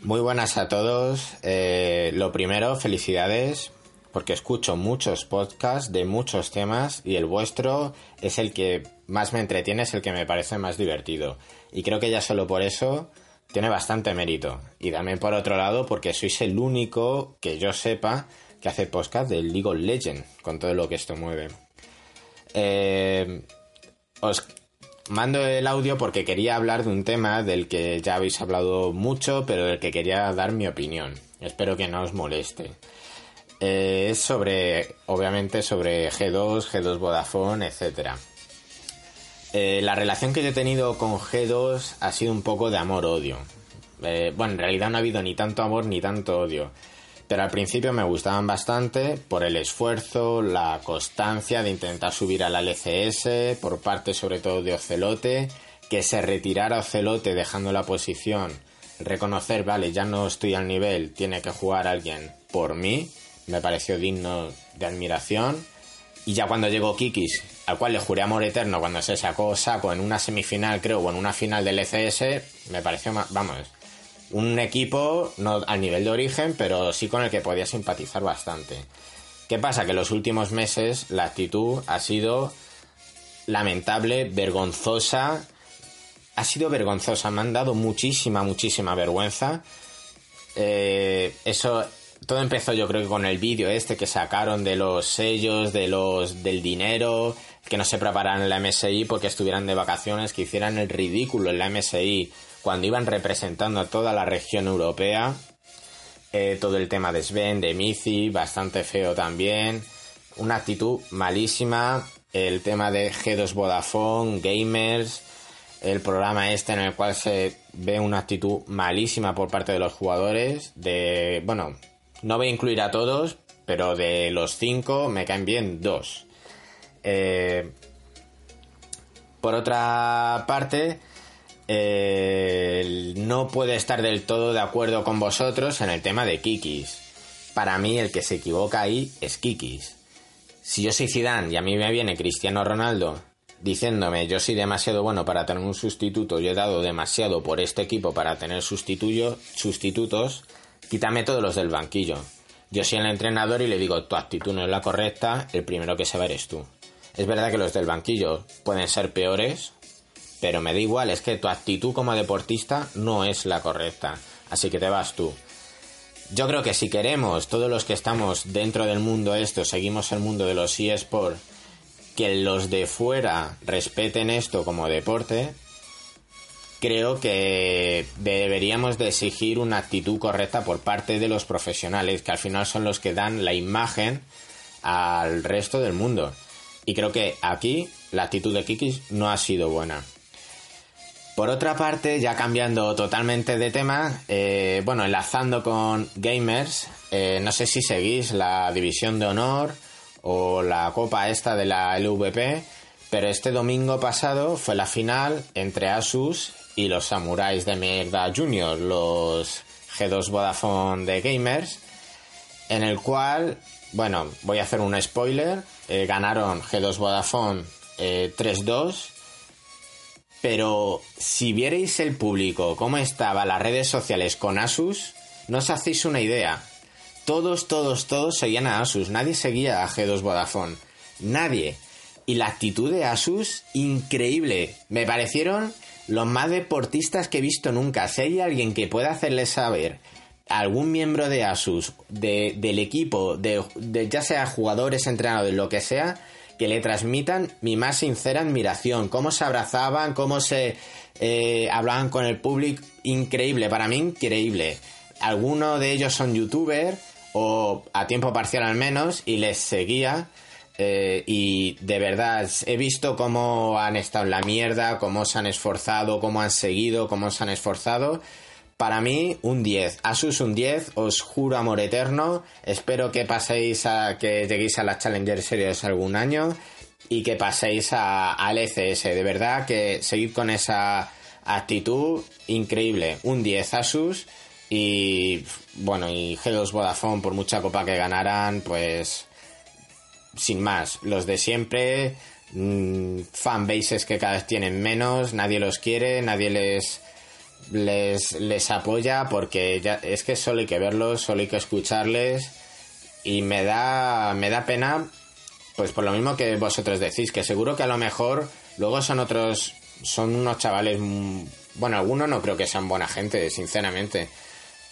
Muy buenas a todos. Eh, lo primero, felicidades, porque escucho muchos podcasts de muchos temas y el vuestro es el que más me entretiene, es el que me parece más divertido. Y creo que ya solo por eso tiene bastante mérito. Y también por otro lado, porque sois el único que yo sepa que hace podcast del League of Legends, con todo lo que esto mueve. Eh, os mando el audio porque quería hablar de un tema del que ya habéis hablado mucho, pero del que quería dar mi opinión. Espero que no os moleste. Eh, es sobre, obviamente, sobre G2, G2 Vodafone, etcétera. Eh, la relación que yo he tenido con G2 ha sido un poco de amor-odio. Eh, bueno, en realidad no ha habido ni tanto amor ni tanto odio. Pero al principio me gustaban bastante por el esfuerzo, la constancia de intentar subir al LCS, por parte sobre todo de Ocelote, que se retirara Ocelote dejando la posición, reconocer, vale, ya no estoy al nivel, tiene que jugar alguien por mí, me pareció digno de admiración. Y ya cuando llegó Kikis, al cual le juré amor eterno cuando se sacó saco en una semifinal, creo, o en una final del LCS, me pareció, ma- vamos, un equipo no al nivel de origen, pero sí con el que podía simpatizar bastante. ¿Qué pasa? Que los últimos meses la actitud ha sido lamentable, vergonzosa. Ha sido vergonzosa, me han dado muchísima, muchísima vergüenza. Eh, eso, todo empezó yo creo que con el vídeo este que sacaron de los sellos, de los, del dinero, que no se prepararan en la MSI porque estuvieran de vacaciones, que hicieran el ridículo en la MSI cuando iban representando a toda la región europea. Eh, todo el tema de Sven, de Mizi, bastante feo también. Una actitud malísima. El tema de G2 Vodafone, Gamers. El programa este en el cual se ve una actitud malísima por parte de los jugadores. De. Bueno, no voy a incluir a todos, pero de los cinco me caen bien dos. Eh, por otra parte, eh, no puedo estar del todo de acuerdo con vosotros en el tema de Kikis. Para mí el que se equivoca ahí es Kikis. Si yo soy Zidane y a mí me viene Cristiano Ronaldo diciéndome yo soy demasiado bueno para tener un sustituto, yo he dado demasiado por este equipo para tener sustitutos, quítame todos los del banquillo. Yo soy el entrenador y le digo tu actitud no es la correcta, el primero que se va eres tú. Es verdad que los del banquillo pueden ser peores, pero me da igual, es que tu actitud como deportista no es la correcta. Así que te vas tú. Yo creo que si queremos, todos los que estamos dentro del mundo esto, seguimos el mundo de los eSports, que los de fuera respeten esto como deporte, creo que deberíamos de exigir una actitud correcta por parte de los profesionales, que al final son los que dan la imagen al resto del mundo. Y creo que aquí la actitud de Kikis no ha sido buena. Por otra parte, ya cambiando totalmente de tema, eh, bueno, enlazando con gamers, eh, no sé si seguís la división de honor o la copa esta de la LVP, pero este domingo pasado fue la final entre Asus y los Samuráis de Mierda Junior, los G2 Vodafone de gamers, en el cual, bueno, voy a hacer un spoiler, eh, ganaron G2 Vodafone eh, 3-2 pero si vierais el público, cómo estaba las redes sociales con Asus, no os hacéis una idea. Todos, todos, todos seguían a Asus. Nadie seguía a G2 Vodafone. Nadie. Y la actitud de Asus, increíble. Me parecieron los más deportistas que he visto nunca. Si hay alguien que pueda hacerles saber a algún miembro de Asus, de, del equipo, de, de ya sea jugadores, entrenadores, lo que sea, que le transmitan mi más sincera admiración. Cómo se abrazaban, cómo se eh, hablaban con el público. Increíble, para mí increíble. Algunos de ellos son youtubers o a tiempo parcial al menos y les seguía. Eh, y de verdad, he visto cómo han estado en la mierda, cómo se han esforzado, cómo han seguido, cómo se han esforzado. Para mí, un 10. Asus un 10, os juro amor eterno. Espero que paséis a que lleguéis a la Challenger Series algún año y que paséis a, al ECS. De verdad que seguid con esa actitud increíble. Un 10 Asus y bueno, y G2 Vodafone por mucha copa que ganaran, pues sin más, los de siempre, mmm, fanbases que cada vez tienen menos, nadie los quiere, nadie les les, les apoya porque ya, es que solo hay que verlos, solo hay que escucharles y me da, me da pena, pues por lo mismo que vosotros decís, que seguro que a lo mejor luego son otros, son unos chavales, bueno, algunos no creo que sean buena gente, sinceramente,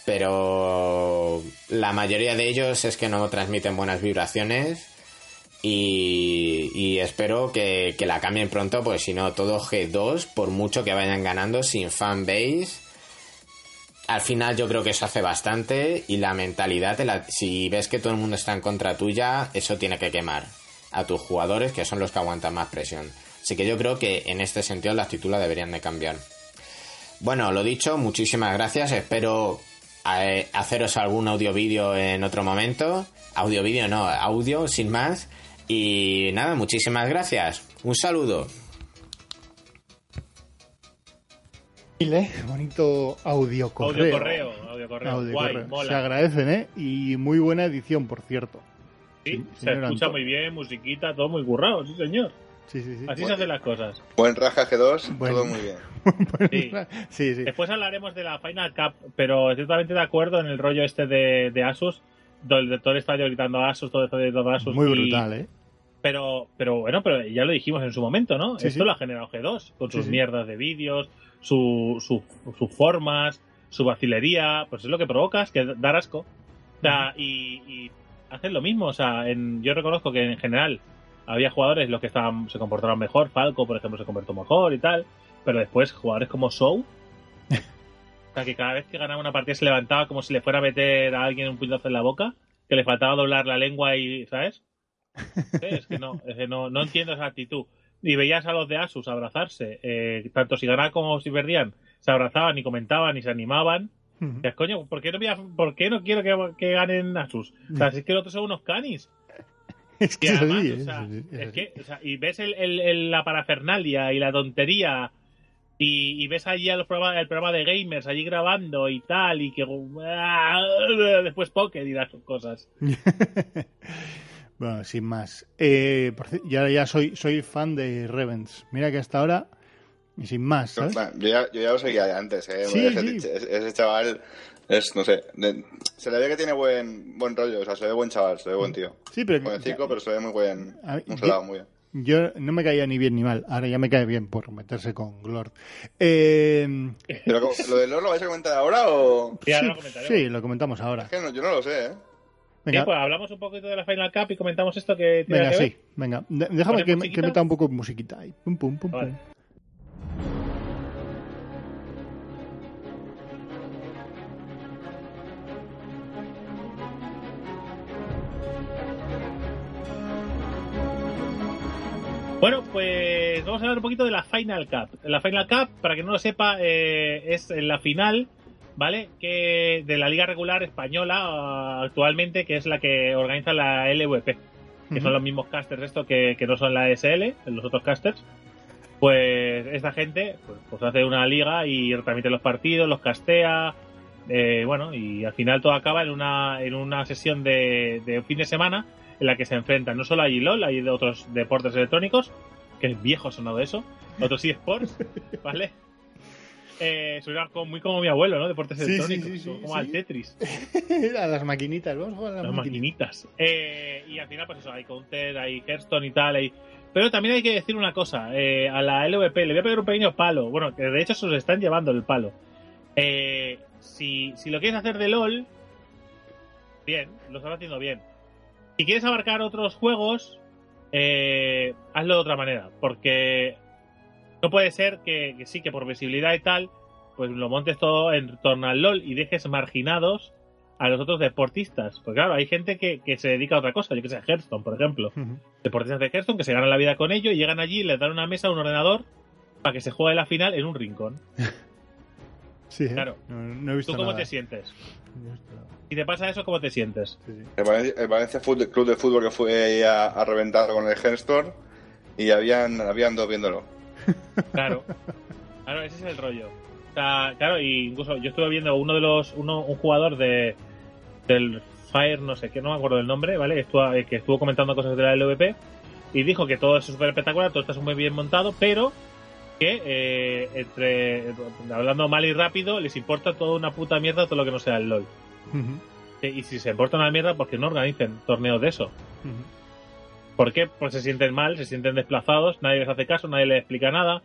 pero la mayoría de ellos es que no transmiten buenas vibraciones y, espero que, que, la cambien pronto, pues si no, todo G2, por mucho que vayan ganando sin fanbase. Al final yo creo que eso hace bastante y la mentalidad, la, si ves que todo el mundo está en contra tuya, eso tiene que quemar a tus jugadores, que son los que aguantan más presión. Así que yo creo que en este sentido la actitud la deberían de cambiar. Bueno, lo dicho, muchísimas gracias. Espero eh, haceros algún audio vídeo en otro momento. Audio vídeo no, audio sin más. Y nada, muchísimas gracias. Un saludo. Bonito audio correo. Audio correo, audio correo. Audio Guay, correo. mola. Se agradecen, ¿eh? Y muy buena edición, por cierto. Sí, Sí, se escucha muy bien, musiquita, todo muy currado, sí señor. Sí, sí, sí. Así se hacen las cosas. Buen raja G2, Bueno. todo muy bien. *laughs* Sí. sí, sí. Después hablaremos de la Final Cup, pero estoy totalmente de acuerdo en el rollo este de, de Asus, donde todo el estadio gritando Asus, todo el estadio gritando Asus. Muy y- brutal, ¿eh? Pero, pero bueno, pero ya lo dijimos en su momento, ¿no? Sí, Esto sí. lo ha generado G2, con sus sí. mierdas de vídeos, su, su, sus formas, su vacilería, pues es lo que provocas, que es dar asco. O sea, y, y hacen lo mismo, o sea, en, yo reconozco que en general había jugadores los que estaban, se comportaron mejor, Falco, por ejemplo, se comportó mejor y tal, pero después jugadores como Show, *laughs* o sea, que cada vez que ganaba una partida se levantaba como si le fuera a meter a alguien un puñetazo en la boca, que le faltaba doblar la lengua y, ¿sabes? Es que no, es que no, no entiendo esa actitud. Y veías a los de Asus abrazarse, eh, tanto si ganaban como si perdían, se abrazaban y comentaban y se animaban. Ujú. Dices, coño, ¿por qué no, a- por qué no quiero que, que ganen Asus? O sea, si es que los otros son unos canis. Es que Y es además, así, o es sea, así, es es así. que, o sea, y ves el, el- el- la parafernalia y la tontería y, y ves allí los programa- el programa de gamers allí grabando y tal y que *laughs* después Poker y las cosas. *laughs* bueno, sin más. Eh, por ci- ya, ya soy, soy fan de Revens. Mira que hasta ahora, y sin más, yo, ya, yo ya lo seguía de antes, ¿eh? Sí, ese, sí. ese- ese chaval es, no sé, de- se le ve que tiene buen buen rollo, o sea, se ve buen chaval, se ve buen tío. Sí, pero Jovencico, pero se ve muy buen, mí- un salado muy bien. yo no me caía ni bien ni mal. Ahora ya me cae bien por meterse con Glord. Eh, Pero como- ¿lo del LoL lo vais a comentar ahora o...? Ahora sí, sí, lo comentamos ahora. Es que no, yo no lo sé, ¿eh? Venga, Sí, pues hablamos un poquito de la Final Cup y comentamos esto que tiene venga que ver. sí. Venga, déjame ¿Pones que, me- musiquita? que meta un poco de musiquita ahí. Pum, pum, pum, Vale. pum. Bueno, pues vamos a hablar un poquito de la Final Cup. La Final Cup, para que no lo sepa, eh, es la final, ¿vale? Que de la liga regular española ah, actualmente, que es la que organiza la LVP, que son los mismos casters esto que, que no son la SL, los otros casters. Pues esta gente pues, pues hace una liga y transmite los partidos, los castea, eh, bueno, y al final todo acaba en una, en una sesión de, de fin de semana en la que se enfrentan no solo hay LOL, hay de otros deportes electrónicos, que es viejo sonado eso, otros eSports, *laughs* ¿vale? Eh, como- muy como mi abuelo, ¿no? Deportes sí, electrónicos, sí, sí, como al Tetris, *laughs* a las maquinitas, vamos a jugar a las, las maquinitas. maquinitas. Eh, y al final, pues eso, hay Counter, hay Hearthstone y tal, hay... Pero también hay que decir una cosa, eh, a la LVP le voy a pegar un pequeño palo, bueno, que de hecho se os están llevando el palo. Eh, si, si lo quieres hacer de LOL, bien, lo están haciendo bien. Si quieres abarcar otros juegos, eh, hazlo de otra manera, porque no puede ser que, que sí, que por visibilidad y tal, pues lo montes todo en torno al LOL y dejes marginados a los otros deportistas. Porque claro, hay gente que, que se dedica a otra cosa, yo que sé, Hearthstone, por ejemplo. Deportistas de Hearthstone que se ganan la vida con ello y llegan allí y les dan una mesa, un ordenador, para que se juegue la final en un rincón. *laughs* Sí, ¿eh? Claro. No, no he visto ¿Tú cómo nada. te sientes? No he visto nada. Si te pasa eso, ¿cómo te sientes? Sí, sí. El Valencia, el Valencia Club de Fútbol que fue ahí a, a reventar con el Hearthstone y habían, habían dos viéndolo. Claro. Claro, ese es el rollo. O sea, claro, y incluso yo estuve viendo uno de los, uno, un jugador de del Fire, no sé qué, no me acuerdo del nombre, ¿vale? Estuvo, eh, que estuvo comentando cosas de la LVP y dijo que todo es súper espectacular, todo está muy bien montado, pero que eh, entre hablando mal y rápido les importa toda una puta mierda todo lo que no sea el LOL. Eh, Y si se importa una mierda, ¿por qué no organicen torneos de eso? ¿Por qué? Pues se sienten mal, se sienten desplazados, nadie les hace caso, nadie les explica nada.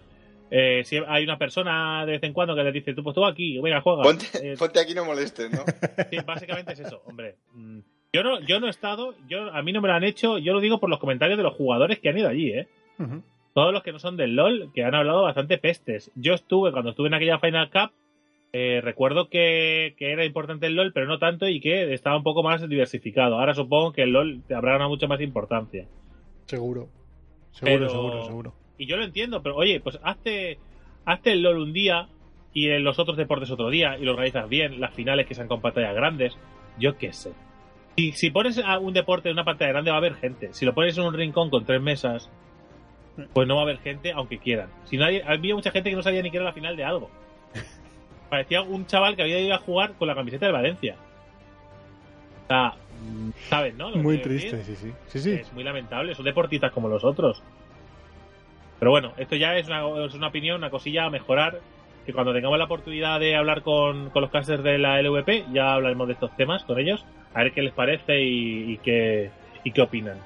Eh, si hay una persona de vez en cuando que les dice, tú pues tú aquí, venga, juega. Ponte, Eh, ponte aquí no molestes, ¿no? *laughs* sí, básicamente es eso, hombre. Mm, Yo no, yo no he estado, yo a mí no me lo han hecho, yo lo digo por los comentarios de los jugadores que han ido allí, ¿eh? Todos los que no son del LOL, que han hablado bastante pestes. Yo estuve, cuando estuve en aquella Final Cup, eh, recuerdo que, que era importante el LOL, pero no tanto y que estaba un poco más diversificado. Ahora supongo que el LOL te habrá ganado mucho más importancia. Seguro. Seguro, Pero- seguro, seguro. Y yo lo entiendo, pero oye, pues hazte, hazte el LOL un día y en los otros deportes otro día y lo organizas bien, las finales que sean con pantallas grandes, yo qué sé. Si, si pones a un deporte en una pantalla grande va a haber gente. Si lo pones en un rincón con tres mesas, pues no va a haber gente aunque quieran. Si no hay, había mucha gente que no sabía ni que era la final de algo. Parecía un chaval que había ido a jugar con la camiseta del Valencia. O sea, ¿sabes, no? Lo Muy decir? triste, sí, sí. Sí, sí. Es muy lamentable, son deportistas como los otros. Pero bueno, esto ya es una, es una opinión, una cosilla a mejorar. Que cuando tengamos la oportunidad de hablar con, con los casters de la LVP, ya hablaremos de estos temas con ellos, a ver qué les parece y, y qué, y qué opinan.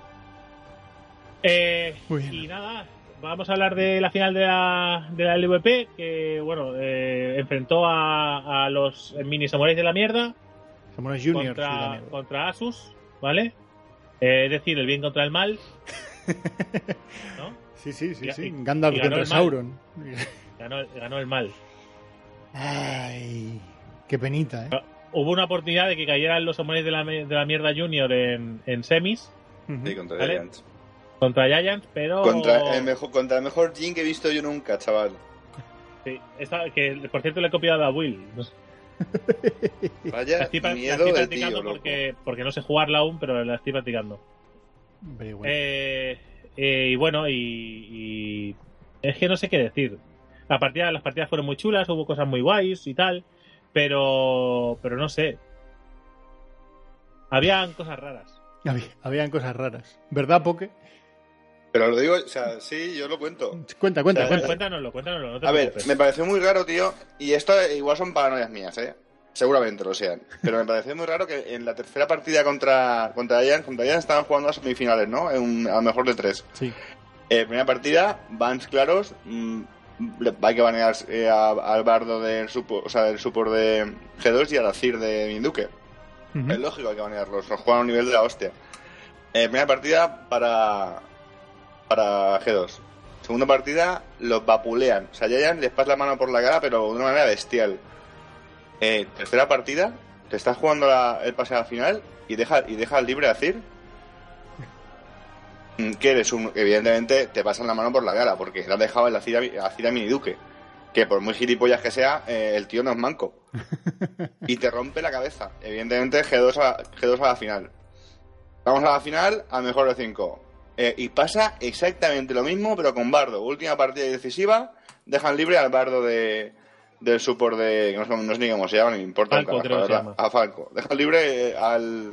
Eh, y nada, vamos a hablar de la final de la, de la LVP, que bueno, eh, enfrentó a, a los mini samuráis de la mierda Sí, contra, contra Asus, ¿vale? Eh, es decir, el bien contra el mal. *laughs* ¿No? Sí, sí, sí. Y- sí. y- Gandalf y contra. Sauron. Ganó, ganó el mal. Ay, qué penita, ¿eh? Hubo una oportunidad de que cayeran los hombres de la, de la mierda junior en, en semis. Sí, contra Vale. Giants. contra Giants, pero. Contra el mejor, contra el mejor Jin que he visto yo nunca, chaval. Sí, esta- que por cierto le he copiado a Will. *laughs* Vaya estoy, la miedo estoy practicando tío, porque, porque no sé jugarla aún, pero la estoy practicando. Eh, eh, y bueno, y, y es que no sé qué decir. La partida, las partidas fueron muy chulas, hubo cosas muy guays y tal, pero, pero no sé. Habían cosas raras. Había- habían cosas raras. ¿Verdad, Poke? Pero lo digo, o sea, sí, yo lo cuento. Cuenta, cuenta, O sea, cuenta. Cuéntanoslo, cuéntanoslo. No te A ver, me pareció muy raro, tío, y esto igual son paranoias mías, ¿eh? Seguramente lo sean. Pero me pareció muy raro que en la tercera partida contra, contra Giants, contra Giants estaban jugando a semifinales, ¿no? En un- a lo mejor de tres. Sí. Eh, primera partida, bans claros. mm, le- hay que banear eh, a- al bardo del support, o sea, del support de G2 y al Azir de Minduque. Es lógico, hay que banearlos. Nos juegan a un nivel de la hostia. Eh, primera partida para, para G2. Segunda partida, los vapulean. O sea, Giants les pasa la mano por la cara, pero de una manera bestial. Eh, tercera partida, te estás jugando la- el pase a la final y deja, y deja libre a Azir. Mm, Que eres un. Evidentemente, te pasan la mano por la cara, porque le has dejado el Azir a, Azir a Miniduque. Que por muy gilipollas que sea, eh, el tío no es manco *laughs* y te rompe la cabeza. Evidentemente, G2 a, G2 a la final. Vamos a la final a mejor de 5. Y pasa exactamente lo mismo, pero con Bardo. Última partida decisiva, dejan libre al Bardo de, del support de. No sé, no sé ni cómo se llama, ni me importa. un Falco, carajo, creo que se la verdad. llama. A Falco. Dejan libre eh, al.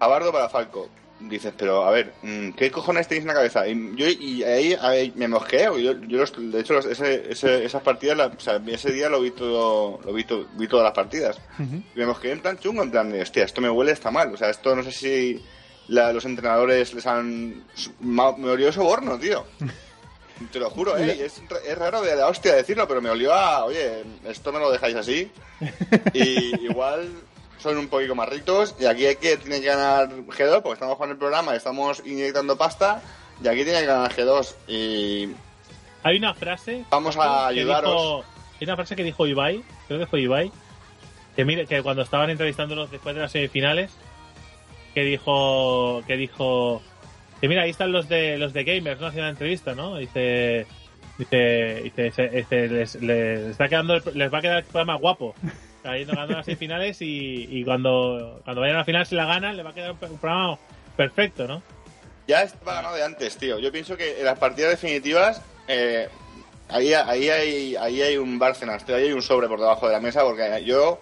A Bardo para Falco. Dices, pero a ver, mm, ¿qué cojones tenéis en la cabeza? Y, yo, y ahí, ahí me mosqueo. Yo, yo los- de hecho, los- ese, ese- esas partidas, la- o sea, ese día lo vi todo, lo vi, to- vi todas las partidas. Y me mosqué en plan chungo, en plan de, hostia, esto me huele, está mal. O sea, esto no sé si la- los entrenadores les han... ma- Me olió soborno, tío. *laughs* Te lo juro, ¿eh? Es, es raro de la hostia decirlo, pero me olió a, oye, esto me lo dejáis así. *laughs* Y igual, son un poquito más ricos y aquí hay que, tiene que ganar G2 porque estamos jugando el programa y estamos inyectando pasta y aquí tiene que ganar G2 y Hay una frase. Vamos a ayudaros. dijo- hay una frase que dijo Ibai, creo que fue Ibai, que mire, que cuando estaban entrevistándolos después de las semifinales, que dijo, que dijo, que mira, ahí están los de los de gamers, ¿no? Haciendo la entrevista, ¿no? Dice, dice, dice, este, les, les está quedando, les va a quedar el programa guapo. Ahí ganando las semifinales y, y cuando, cuando vayan a la final si la ganan, le va a quedar un, un programa perfecto, ¿no? ya estaba ganado de antes, tío. Yo pienso que en las partidas definitivas eh, ahí, ahí, hay, ahí hay un Bárcenas, tío, ahí hay un sobre por debajo de la mesa porque yo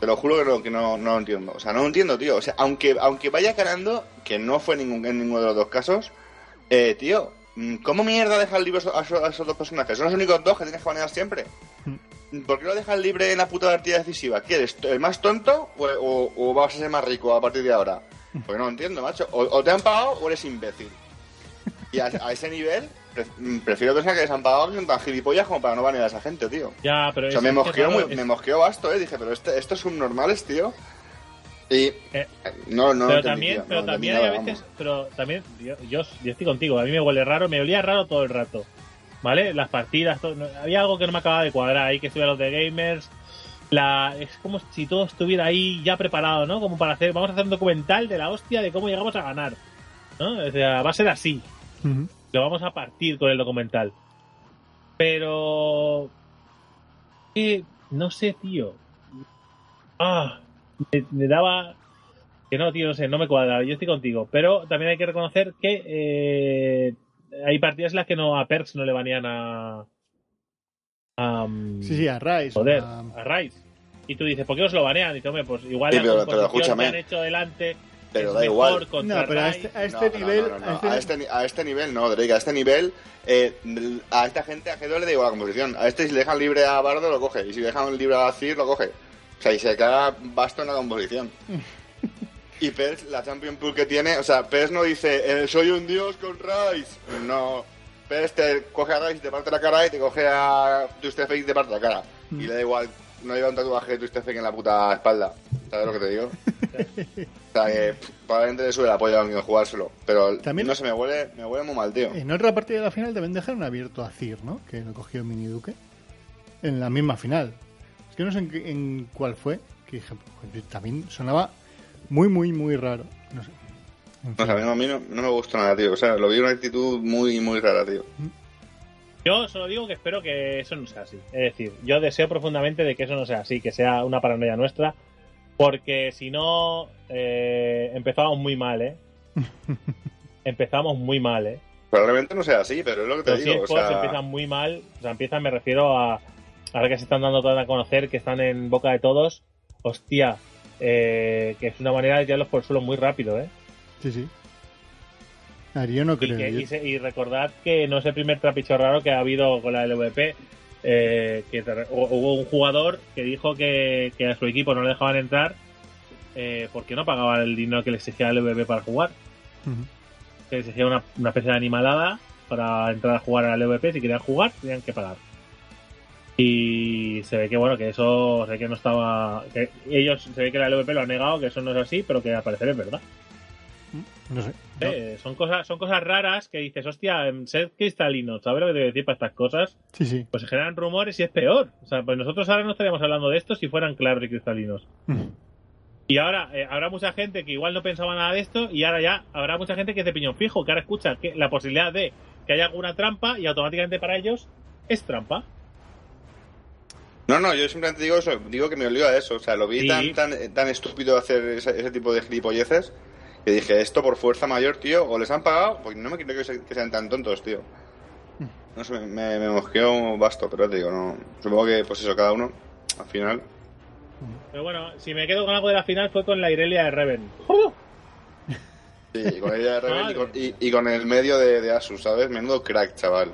te lo juro que no, que no, no lo entiendo. O sea, no lo entiendo, tío. O sea, aunque, aunque vaya ganando, que no fue ningún, en ninguno de los dos casos, eh, tío, mm, ¿cómo mierda dejas libres a, esos- a esos dos personajes? Son los únicos dos que tienes que banear siempre. ¿Por qué lo dejas libre en la puta partida decisiva? ¿Quieres el más tonto o, o- o vas a ser más rico a partir de ahora? Porque no lo entiendo, macho. O, o te han pagado o eres imbécil. Y a, a ese nivel, mm, prefiero pensar que les han pagado que son tan gilipollas como para no banear a esa gente, tío. Ya, pero O sea, es- me mosqueó, claro, muy- es- me mosqueó basto, eh. Dije, pero este, estos son normales, tío. Y Eh, no, no pero también, tío, pero no también hay a nada, veces, vamos. pero también, yo, yo, yo estoy contigo, a mí me huele raro, me olía raro todo el rato, ¿vale? Las partidas, todo- no- había algo que no me acababa de cuadrar ahí, que estuvieran los de gamers, la, es como si todo estuviera ahí ya preparado, ¿no? Como para hacer, vamos a hacer un documental de la hostia de cómo llegamos a ganar, ¿no? O sea, va a ser así. Lo vamos a partir con el documental. Pero... eh, no sé, tío. Ah, me, me daba... Que no, tío, no sé, no me cuadra. Yo estoy contigo. Pero también hay que reconocer que eh, hay partidas en las que no a Perks no le banean a... a, mm, Sí, sí, a Rise. Joder, a- a Rice. Y tú dices, ¿por qué os lo banean? Y tú, hombre, pues igual Sí, la pero- pero composición escúchame. que han hecho delante Pero es da mejor igual. No, pero a este, a este No, nivel. no, no, a no. este- A, este, ni- a este nivel no, Drake. A este nivel, eh, a esta gente, a G2 le digo la composición. A este, si le dejan libre a Bardo, lo coge. Y si le dejan libre a Cir, lo coge. O sea, y se queda basto en la composición. *laughs* y Pers, la Champion Pool que tiene, o sea, Pers no dice, eh, soy un dios con Rice. No. Pers te coge a Rice y te parte la cara y te coge a Twisted Fake y te parte la cara. Y le da igual, no lleva un tatuaje de Twisted Fake en la puta espalda. ¿Sabes lo que te digo? *laughs* O sea, que pff, probablemente le sube la polla a mí jugárselo. Pero También- no sé, me huele, me huele muy mal, tío. En otra partida de la final también dejaron abierto a Cir, ¿no? Que lo cogió Mini Duque. En la misma final. Es que no sé en, en cuál fue. Que dije, pues, también sonaba muy, muy, muy raro. No sé. En No fin. sé, a mí, no- a mí no, no me gustó nada, tío. O sea, lo vi una actitud muy, muy rara, tío. Yo solo digo que espero que eso no sea así. Es decir, yo deseo profundamente de que eso no sea así, que sea una paranoia nuestra, porque si no, eh, empezamos muy mal, ¿eh? *laughs* empezamos muy mal, ¿eh? Probablemente no sea así, pero es lo que te Los digo. O eSports sea, empiezan muy mal, o sea, empiezan, me refiero a, ahora que se están dando todo a conocer, que están en boca de todos, hostia, eh, que es una manera de tirarlos por el suelo muy rápido, ¿eh? Sí, sí. A ver, yo no Y, creo. que- yo- y se- y recordad que no es el primer trapicho raro que ha habido con la LVP. eh, que hubo un jugador que dijo que, que a su equipo no le dejaban entrar eh, porque no pagaban el dinero que le exigía la LVP para jugar. Que les exigía una, una especie de animalada para entrar a jugar a la LVP. Si querían jugar, tenían que pagar. Y se ve que bueno, que eso que no estaba. Que ellos se ve que la LVP lo ha negado, que eso no es así, pero que al parecer es verdad. No sé. No. Eh, son cosas son cosas raras que dices, hostia, em, sed cristalino, ¿sabes lo que te voy a decir para estas cosas? Sí, sí. Pues se generan rumores y es peor. O sea, pues nosotros ahora no estaríamos hablando de esto si fueran claros y cristalinos. Ujú. Y ahora eh, habrá mucha gente que igual no pensaba nada de esto y ahora ya habrá mucha gente que es de piñón fijo, que ahora escucha que la posibilidad de que haya alguna trampa y automáticamente para ellos es trampa. No, no, yo simplemente digo eso. Digo que me olvido a eso. O sea, lo vi Sí. tan, tan, tan estúpido hacer ese, ese tipo de gilipolleces que dije, esto por fuerza mayor, tío, o les han pagado, porque no me creo que, se- que sean tan tontos, tío. No sé, me, me mosqueó basto, pero te digo, no. Supongo que, pues eso, cada uno, al final. Pero bueno, si me quedo con algo de la final fue con la Irelia de Reven. Sí, y con ella de Rebel y, con, y- y con el medio de, de Asus, ¿sabes? Menudo crack, chaval.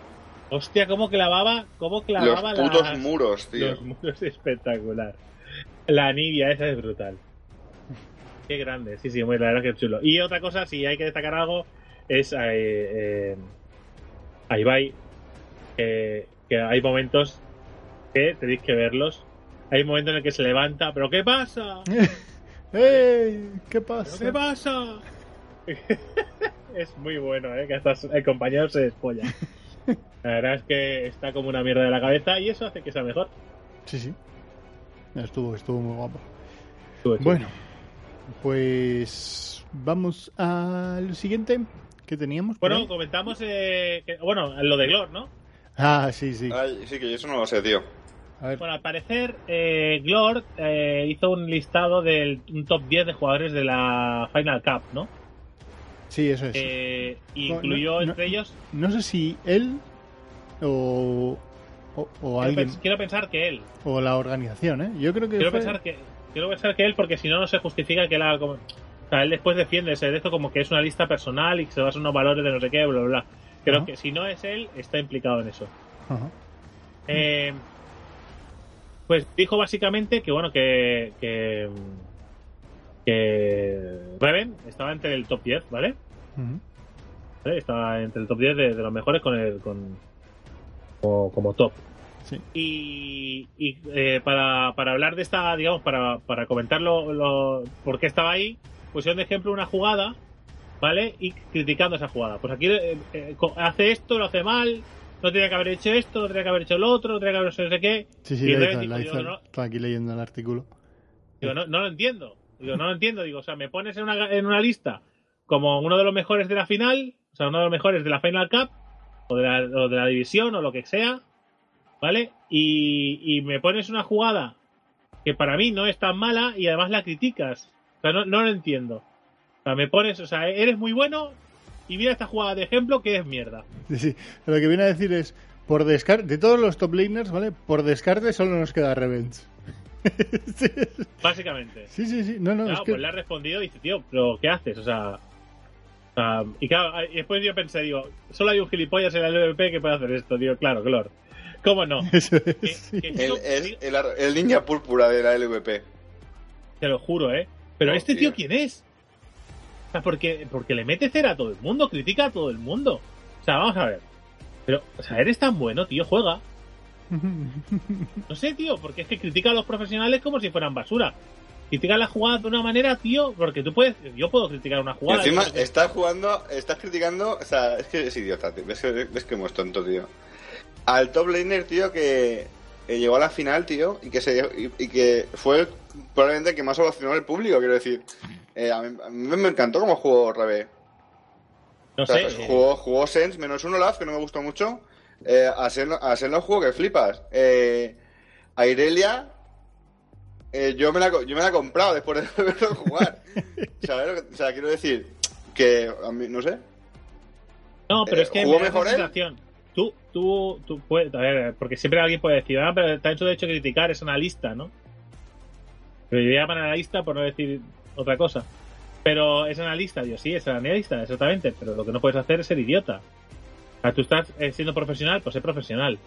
Hostia, cómo clavaba, cómo Los clavaba putos las- muros, tío. Los muros espectacular. La Nibia, esa es brutal. Qué grande, sí, sí, muy, la verdad que es chulo. Y otra cosa, si hay que destacar algo, es eh, eh, a Ibai, que, que hay momentos que tenéis que verlos. Hay un momento en el que se levanta, ¿pero qué pasa? *laughs* ¡Ey! ¿Qué pasa? ¿Qué pasa? *laughs* es muy bueno, ¿eh? Que hasta el compañero se despolla. La verdad es que está como una mierda de la cabeza y eso hace que sea mejor. Sí, sí. Estuvo, estuvo muy guapo. Estuvo chulo. Bueno, pues vamos al siguiente que teníamos. Bueno, ahí. comentamos, eh, que- bueno, lo de Glor, ¿no? Ah, sí, sí. Ay, sí, que yo eso no lo sé, tío. A ver. Bueno, al parecer, eh, Glor eh, hizo un listado del un top 10 de jugadores de la Final Cup, ¿no? Sí, eso es. Eh, incluyó no, no. entre ellos, No sé si él o, o, o quiero, alguien pens- quiero pensar que él, o la organización, ¿eh? Yo creo que quiero fue- pensar que quiero pensar que él, porque si no, no se justifica que él haga como... O sea, él después defiende ese de esto como que es una lista personal y que se basa en unos valores de no sé qué, bla, bla. Creo que si no es él, está implicado en eso. Eh, pues dijo básicamente que bueno que que, que Reven estaba entre el top 10, ¿vale? ¿Vale? Estaba entre el top 10 de, de los mejores con el con como, como top. Sí. Y, y, eh, para, para hablar de esta, digamos, para, para comentar lo, lo- por qué estaba ahí, pusieron de ejemplo una jugada, ¿vale? Y criticando esa jugada. Pues aquí eh, eh, hace esto, lo hace mal, no tenía que haber hecho esto, no tenía que haber hecho lo otro, no tenía que haber hecho no sé qué. Sí, sí, Y la hizo, la no, aquí leyendo el artículo. Digo, no, no lo entiendo. Digo, no lo entiendo. Digo, o sea, me pones en una, en una lista como uno de los mejores de la final, o sea, uno de los mejores de la Final Cup, o de la, o de la división, o lo que sea, ¿vale? Y, y me pones una jugada que para mí no es tan mala y además la criticas. O sea, no, no lo entiendo. O sea, me pones, o sea, eres muy bueno y mira esta jugada de ejemplo que es mierda. Sí, sí. Lo que viene a decir es, por descarte, de todos los top laners, ¿vale? Por descarte solo nos queda Revenge. *laughs* sí, Básicamente. sí, sí, sí. No, no, Claro, es que... pues le ha respondido y dice, tío, pero ¿qué haces? O sea, sea, y claro, y después yo pensé, digo, solo hay un gilipollas en el LVP que puede hacer esto, digo, claro, Glor. ¿Cómo no? *laughs* Eso es, sí. es el, ar- el ninja púrpura de la LVP. Te lo juro, ¿eh? Pero Oh, este tío, tío. ¿quién es? O sea, porque, porque le mete cera a todo el mundo, critica a todo el mundo. O sea, vamos a ver. Pero, o sea, eres tan bueno, tío, juega. *laughs* No sé, tío, porque es que critica a los profesionales como si fueran basura. Critica la jugada de una manera, tío, porque tú puedes, yo puedo criticar una Y jugada. encima creo que- estás jugando, estás criticando, o sea, es que es idiota, tío. Ves que, ves que es tonto, tío. Al top laner, tío, que, llegó a la final, tío, y que se y, y que fue probablemente el que más ovacionó el público, quiero decir. Eh, a, mí, a mí me encantó cómo jugó Rebe. no O sea, sé. eh, jugó, jugó Sense menos uno Olaf, que no me gustó mucho. Eh, a Sen a Sen lo jugó que flipas. Eh, a Irelia, eh, yo, me la, yo me la he comprado después de *laughs* verlo jugar. ¿Sabes? O sea, quiero decir que, a mí, no sé. No, pero es que ¿jugó me da mejor sensación. Tú, tú puedes, a ver, porque siempre alguien puede decir, ah, pero te ha hecho de hecho criticar, es analista, ¿no? Pero yo llaman analista por no decir otra cosa. Pero es analista, yo sí, es analista, exactamente, pero lo que no puedes hacer es ser idiota. O sea, tú estás eh, siendo profesional, pues sé profesional.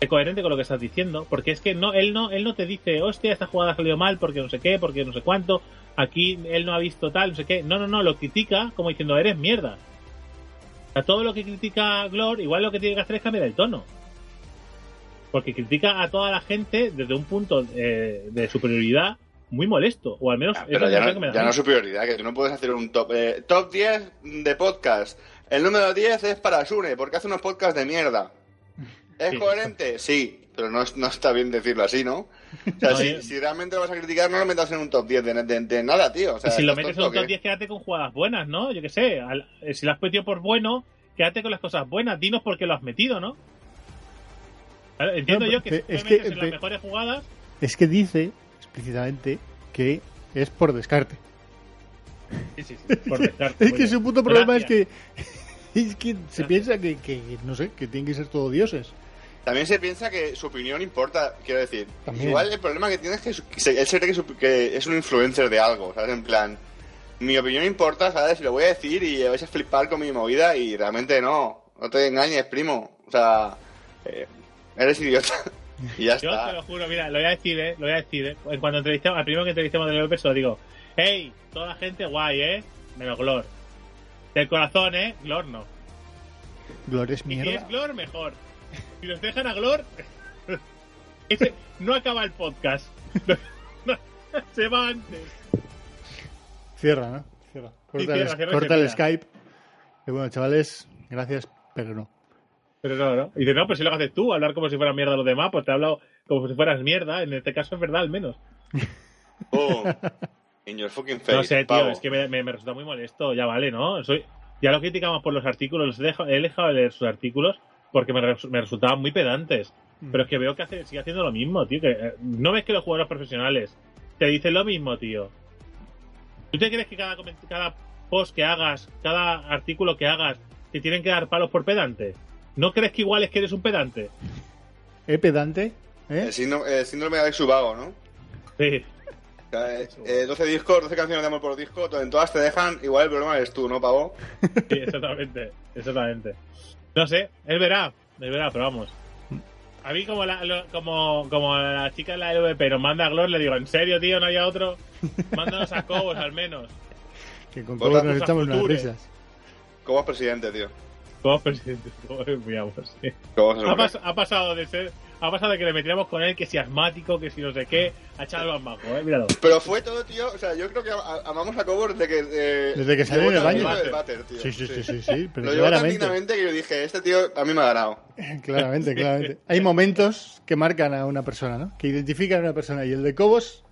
Sé coherente con lo que estás diciendo, porque es que no, él no, él no te dice, hostia, esta jugada ha salido mal porque no sé qué, porque no sé cuánto, aquí él no ha visto tal, no sé qué. No, no, no, lo critica como diciendo, eres mierda. Sea, todo lo que critica Glor, igual lo que tiene que hacer es cambiar el tono. Porque critica a toda la gente desde un punto eh, de superioridad muy molesto. O al menos Ah, Pero ya no, que me da ya a mí. no es su prioridad, que tú no puedes hacer un top. eh, top 10 de podcast. El número 10 es para Sune, porque hace unos podcasts de mierda. ¿Es Sí. coherente? Sí, pero no, no está bien decirlo así, ¿no? O sea, No, si, yo- si realmente lo vas a criticar, no lo metas en un top 10 de, de- de nada, tío. O sea, y si lo ¿estás metes en un top qué? 10, quédate con jugadas buenas, ¿no? Yo qué sé. al- eh, si lo has metido por bueno, quédate con las cosas buenas. Dinos por qué lo has metido, ¿no? Entiendo No, yo que es que- metes en las mejores jugadas, Es que dice explícitamente que es por descarte. sí, sí, sí, por descarte, *laughs* Es que su puto problema es que *laughs* es que se piensa que, que, no sé, que tienen que ser todos dioses. También se piensa que su opinión importa, quiero decir. También. Igual el problema que tiene es que, él se cree que, su- que es un influencer de algo, ¿sabes? En plan, mi opinión importa, ¿sabes? Y lo voy a decir y vais a flipar con mi movida y realmente no. No te engañes, primo. O sea, eh, eres idiota. *laughs* y ya Yo te está. lo juro, mira, lo voy a decir, ¿eh? Lo voy a decir, ¿eh? En cuanto entrevistemos, al primero que entrevistemos de López, lo digo. Hey, toda la gente guay, ¿eh? Menos Glor. Del corazón, ¿eh? Glor no. Glor es Y si mierda. es Glor, mejor. Si nos dejan a Glor, *laughs* ese no acaba el podcast. No, *laughs* se va antes. Cierra, ¿no? Cierra. Corta, cierra, el, cierra corta. Skype. Y bueno, chavales, gracias, pero no. Pero no, ¿no? Y dice, no, pues si lo haces tú, hablar como si fuera mierda los demás, pues te he hablado como si fueras mierda. En este caso es verdad, al menos. Boom. *laughs* In your fucking face. no sé, tío, pavo. es que me, me- me resulta muy molesto. Ya vale, ¿no? Soy, ya lo criticamos por los artículos, los he dejado, he dejado de leer sus artículos porque me, res- me resultaban muy pedantes. Mm. Pero es que veo que hace, sigue haciendo lo mismo, tío. Que, eh, no ves que los jugadores profesionales te dicen lo mismo, tío. ¿Tú te crees que cada, cada post que hagas, cada artículo que hagas, te tienen que dar palos por pedante? ¿No crees que igual es que eres un pedante? ¿Eh, pedante? ¿Eh? El síndrome, el síndrome de Alex Subago, ¿no? Sí. O sea, eh, eh, 12 discos, 12 canciones de amor por disco, en todas te dejan, igual el problema eres tú, ¿no, pavo? Sí, exactamente, exactamente. No sé, él verá, él verá, pero vamos. A mí como la, lo- como, como la chica de la LVP nos manda a Glor, le digo, ¿en serio, tío? ¿No había otro? Mándanos a Cobos al menos. Que con Cobos nos echamos unas risas. Como presidente, tío. Como presidente, como enviamos, sí. Como se ha, pas- ha pasado de ser, ha pasado de que le metiéramos con él que si asmático, que si no sé qué, a echar al bajo, eh, míralo. Pero fue todo, tío. O sea, yo creo que amamos a Cobor desde que. eh, Desde que salió baño. del váter, tío. Sí, sí, sí, sí, sí, pero Lo llevó tan dignamente que yo dije, este tío a mí me ha ganado. *laughs* Claramente, claramente. Hay momentos que marcan a una persona, ¿no? Que identifican a una persona. Y el de Cobos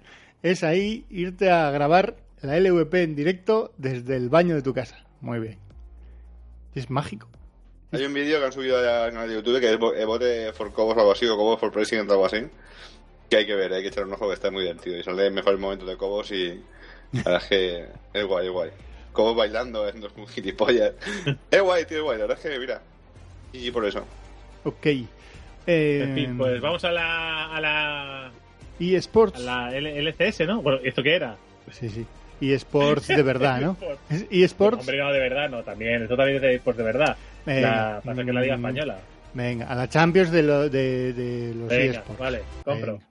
es ahí irte a grabar la LVP en directo desde el baño de tu casa. Muy bien. Es mágico. Hay un vídeo que han subido al canal de YouTube que es vo- eh, vote for Cobos o algo así, o Cobos for President o algo así. Que hay que ver, hay que echar un ojo que está muy divertido. Y son los mejores momentos de Cobos y. La verdad es que es guay, es guay. Cobos bailando, haciendo como gilipollas. *laughs* es guay, tío, es guay. La verdad es que, mira. Y por eso. Ok. Eh, En fin, pues vamos a la, a la, eSports. a la L- LCS, ¿no? Bueno, ¿esto qué era? Sí, sí. eSports de verdad, ¿no? eSports. *laughs* Es eSports. Hombre, no, de verdad, no, también. Esto también es de esports de verdad. La, pasa que es la Liga Mm, Española. Venga, a la Champions de, lo- de, de los Venga, eSports. vale, compro. Venga.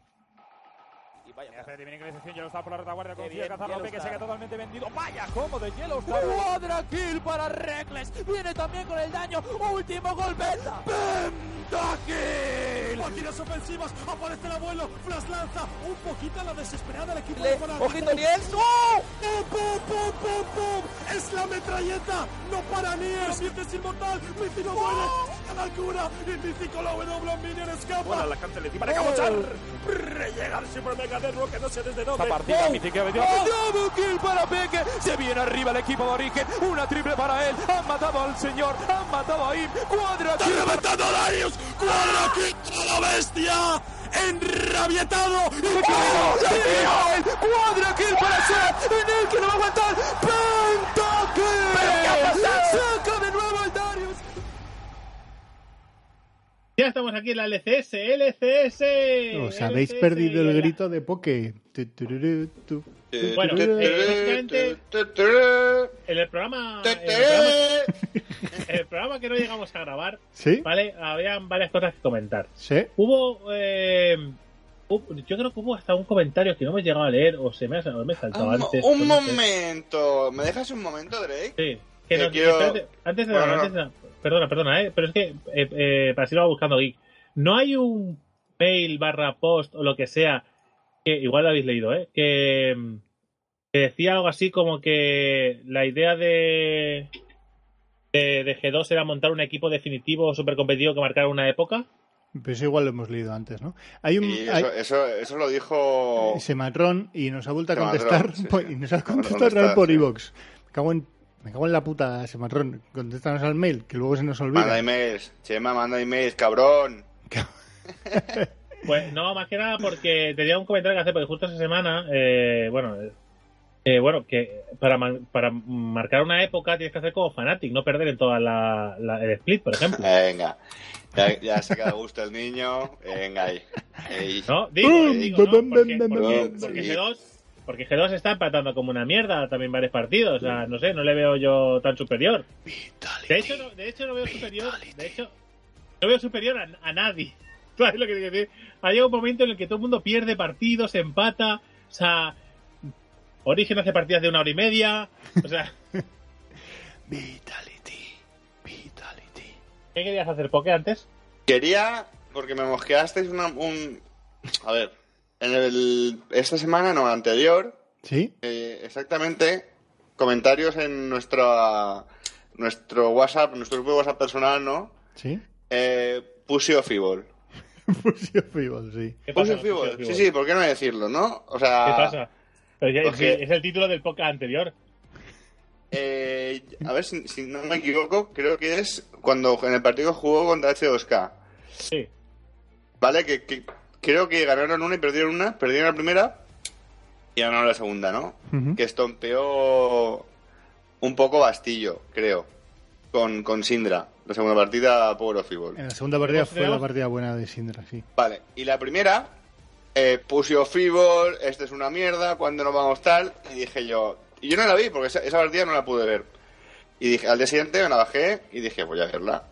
Viene ingresación, Yellowstar por la retaguardia, confía Cazarlo, que se queda totalmente vendido. Vaya, como de Yellowstar. Cuadra kill para Reckless. Viene también con el daño. Último golpe. Pentakill. Máquinas ofensivas, aparece el abuelo, Flash lanza un poquito a la desesperada el equipo Le- de ojito, Niels. ¡Oh! ¡Pum, pum! ¡Es la metralleta! ¡No para Niers! ¡Siete es inmortal! ¡Mici no muere! ¡A la altura! ¡Y Mici con la W Minion escapa! Buena la cancel encima de Cabochar. Llega el Super Mega que no sé desde dónde. Esta partida, Mici que ha metido. Double kill para Peque. Se viene arriba el equipo de origen. Una triple para él. Han matado al señor. Han matado a Im. Cuadra ¡Está reventando a Darius! ¡Cuadra kill la bestia! ¡Enrabietado! ¡Y ¡Oh! ¡Genial! ¡Cuadra kill para Seth! ¡En el que no va a aguantar! ¡Pentakill! ¿Pero qué ha pasado? ¡Saca de nuevo el Darius! Ya estamos aquí en la LCS, LCS. Os habéis LCS, perdido el la- grito de Poke. Tu, tururú, tu. Bueno, eh, básicamente- En el programa, en el programa, *laughs* en el programa que no llegamos a grabar, ¿Sí? ¿vale? Habían varias cosas que comentar. ¿Sí? Hubo, eh, yo creo que hubo hasta un comentario que no me he llegado a leer o se me ha, me saltado antes. un sé. momento. ¿Me dejas un momento, Drake? Sí. Que nos- quiero- espérate, antes de Bueno, antes de perdona, perdona, eh, pero es que eh, eh, para si lo va buscando Geek, no hay un mail barra post o lo que sea que igual lo habéis leído, eh, que, que decía algo así como que la idea de de, de G2 era montar un equipo definitivo super competitivo que marcara una época. Pero eso igual lo hemos leído antes, ¿no? Hay un. Y hay- eso, eso, eso lo dijo. Sematrón y nos ha vuelto a contestar sí, por- sí. y nos ha ¿Dónde contestado por sí? iVoox. Me cago en me cago en la puta Sematrón. Contéstanos al mail, que luego se nos olvida. Manda emails. Chema, manda emails, cabrón. *laughs* Pues no, más que nada porque tenía un comentario que hacer, porque justo esa semana, eh, bueno, eh, eh, bueno, que para, man- para marcar una época tienes que hacer como Fanatic, no perder en toda la, la- el split, por ejemplo. Venga. Ya, ya se queda a gusto el niño. Venga ahí. ¿No? Digo, Mm, digo, ¿no? Porque, porque- porque G2, porque G2 está empatando como una mierda también varios partidos, o sea, no sé, no le veo yo tan superior. De hecho, no, de hecho no veo superior, de hecho, no veo superior a, a nadie. *laughs* ¿Sabes lo que quiero decir? Ha llegado un momento en el que todo el mundo pierde partidos, empata, o sea, Origen hace partidas de una hora y media, o sea, *laughs* Vitality. Vitality. ¿qué querías hacer, Poké, antes? Quería, porque me mosqueasteis una, un... A ver, en el, esta semana, no, anterior, ¿Sí? eh, exactamente, comentarios en nuestra, nuestro WhatsApp, nuestro grupo de WhatsApp personal, ¿no? ¿Sí? Eh, Pussy of Evil. Pusio Fibol, sí. ¿Qué Pussy pasa? Sí, sí, ¿por qué no decirlo, no? O sea, ¿Qué pasa? Pero ya- es el título del podcast anterior. eh, a ver si, si no me equivoco, creo que es cuando en el partido jugó contra H2K. Sí. ¿Vale? Que, que creo que ganaron una y perdieron una. Perdieron la primera y ganaron la segunda, ¿no? Que estompeó un poco Bastillo, creo. Con, con Sindra. La segunda partida, Power of Evil. En la segunda partida ¿Tenemos- fue la partida buena de Sindra, sí. Vale, y la primera, eh, Pussy of Evil, este es una mierda, cuando nos vamos tal? Y dije yo, y yo no la vi porque esa, esa partida no la pude ver. Y dije, al día siguiente me la bajé y dije, voy a verla.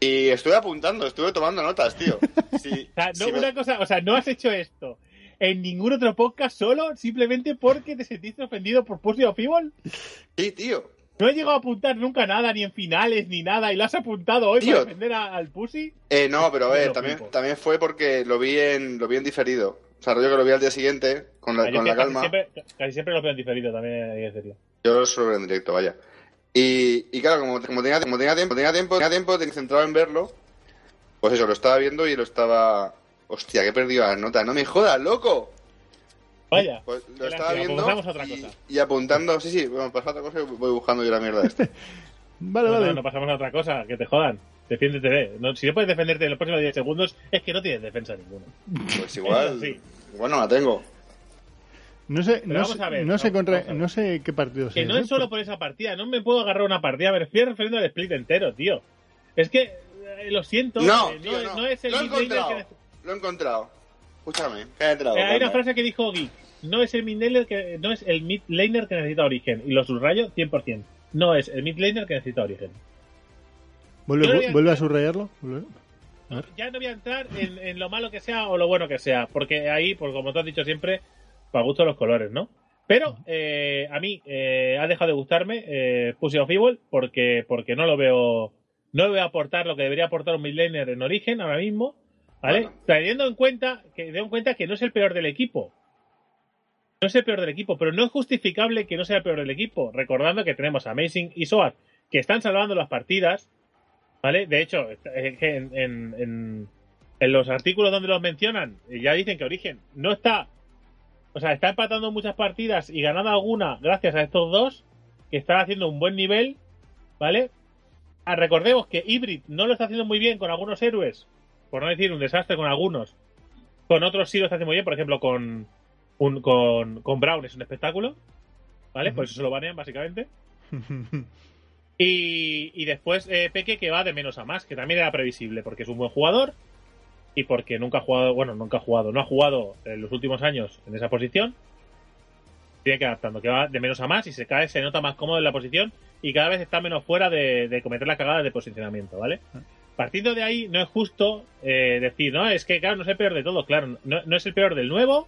Y estuve apuntando, estuve tomando notas, tío. *laughs* O sea, no, me- una cosa, o sea, no has hecho esto en ningún otro podcast solo simplemente porque te sentiste ofendido por Pussy of Evil. sí, tío. No he llegado a apuntar nunca nada, ni en finales, ni nada, y lo has apuntado hoy Tío. para defender a- al Pussy. Eh, no, pero a ver, también, flipo. también fue porque lo vi en lo vi en diferido. O sea, rollo que lo vi al día siguiente, con la, Ah, yo con la casi calma. Siempre, casi siempre lo veo en diferido, también hay que decirlo. Yo lo suelo ver en directo, vaya. Y, y claro, como, como tenía, como tenía tiempo, tenía tiempo, tenía tiempo, tenía centrado en verlo, pues eso, lo estaba viendo y lo estaba... Hostia, que he perdido las notas. No me jodas, loco. Vaya. Pues lo Qué estaba lástima, pues viendo pasamos a otra y, cosa. y apuntando... Sí, sí, bueno, pasa otra cosa y voy buscando yo la mierda esta. *laughs* Vale, No, vale. no, no pasamos a otra cosa, que te jodan. Defiéndete. No, si no puedes defenderte en los próximos 10 segundos, es que no tienes defensa ninguna. Pues igual... Eso *laughs* sí. Igual no la tengo. No sé, no vamos sé, a ver, no sé contra- vamos a ver. no sé qué partido Que es, no ¿eh? es solo por esa partida, no me puedo agarrar una partida, me estoy refiriendo al split entero, tío. Es que, eh, lo siento, No, eh, tío, no. no es el lo he encontrado. que... Lo he encontrado. Escúchame, cállate la Eh, boca. hay una frase que dijo Geek, no es el mid laner que no es el mid laner que necesita origen y lo subrayo 100%. No es el mid laner que necesita origen. ¿Vuelve, no a- vuelve a subrayarlo? ¿Vuelve? A ver. Ya no voy a entrar en, en lo malo que sea o lo bueno que sea, porque ahí, pues como tú has dicho siempre, para gusto los colores, ¿no? Pero eh, a mí eh, ha dejado de gustarme eh, Pussy of Evil porque, porque no lo veo no le veo aportar lo que debería aportar un midlaner en origen ahora mismo, ¿vale? Bueno. Teniendo en cuenta que teniendo en cuenta que no es el peor del equipo. No es el peor del equipo, pero no es justificable que no sea el peor del equipo, recordando que tenemos a Amazing y Soar que están salvando las partidas, ¿vale? De hecho, en, en- en- en los artículos donde los mencionan, eh, ya dicen que Origen no está. O sea, está empatando muchas partidas y ganando alguna gracias a estos dos, que están haciendo un buen nivel, ¿vale? Ah, recordemos que Hybrid no lo está haciendo muy bien con algunos héroes, por no decir un desastre con algunos. Con otros sí lo está haciendo muy bien, por ejemplo, con, un, con, con Brown es un espectáculo, ¿vale? Por eso se lo banean, básicamente. *laughs* Y, y después eh, Peque que va de menos a más, que también era previsible, porque es un buen jugador y porque nunca ha jugado, bueno, nunca ha jugado, no ha jugado en los últimos años en esa posición. Tiene que adaptando, que va de menos a más y se cae, se nota más cómodo en la posición y cada vez está menos fuera de, de cometer las cagadas de posicionamiento, ¿vale? Partiendo de ahí, no es justo eh, decir, no, es que claro, no es el peor de todo, claro, no, no es el peor del nuevo,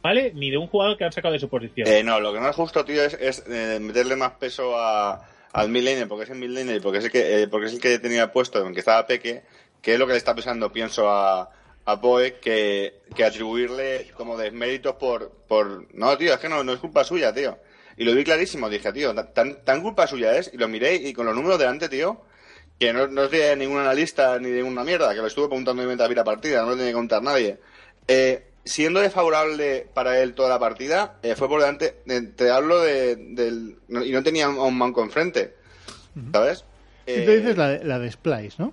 ¿vale? Ni de un jugador que han sacado de su posición. Eh, no, lo que no es justo, tío, es, eh, meterle más peso a, al midlaner, porque es el midlaner y porque es el que, eh, porque es el que tenía puesto, en que estaba Peque, que es lo que le está pesando, pienso, a, a Poe, que, que atribuirle como desméritos por, por... No, tío, es que no, no es culpa suya, tío. Y lo vi clarísimo, dije, tío, tan, tan culpa suya es, y lo miré y con los números delante, tío, que no, no es de ningún analista ni de ninguna mierda, que lo estuve preguntando en la partida, no lo tenía que contar nadie. Eh, siendo desfavorable para él toda la partida, eh, fue por delante, de- te hablo de, del... no- y no tenía a un manco enfrente, ¿sabes? Eh, te dices la de, la de Splice, ¿no?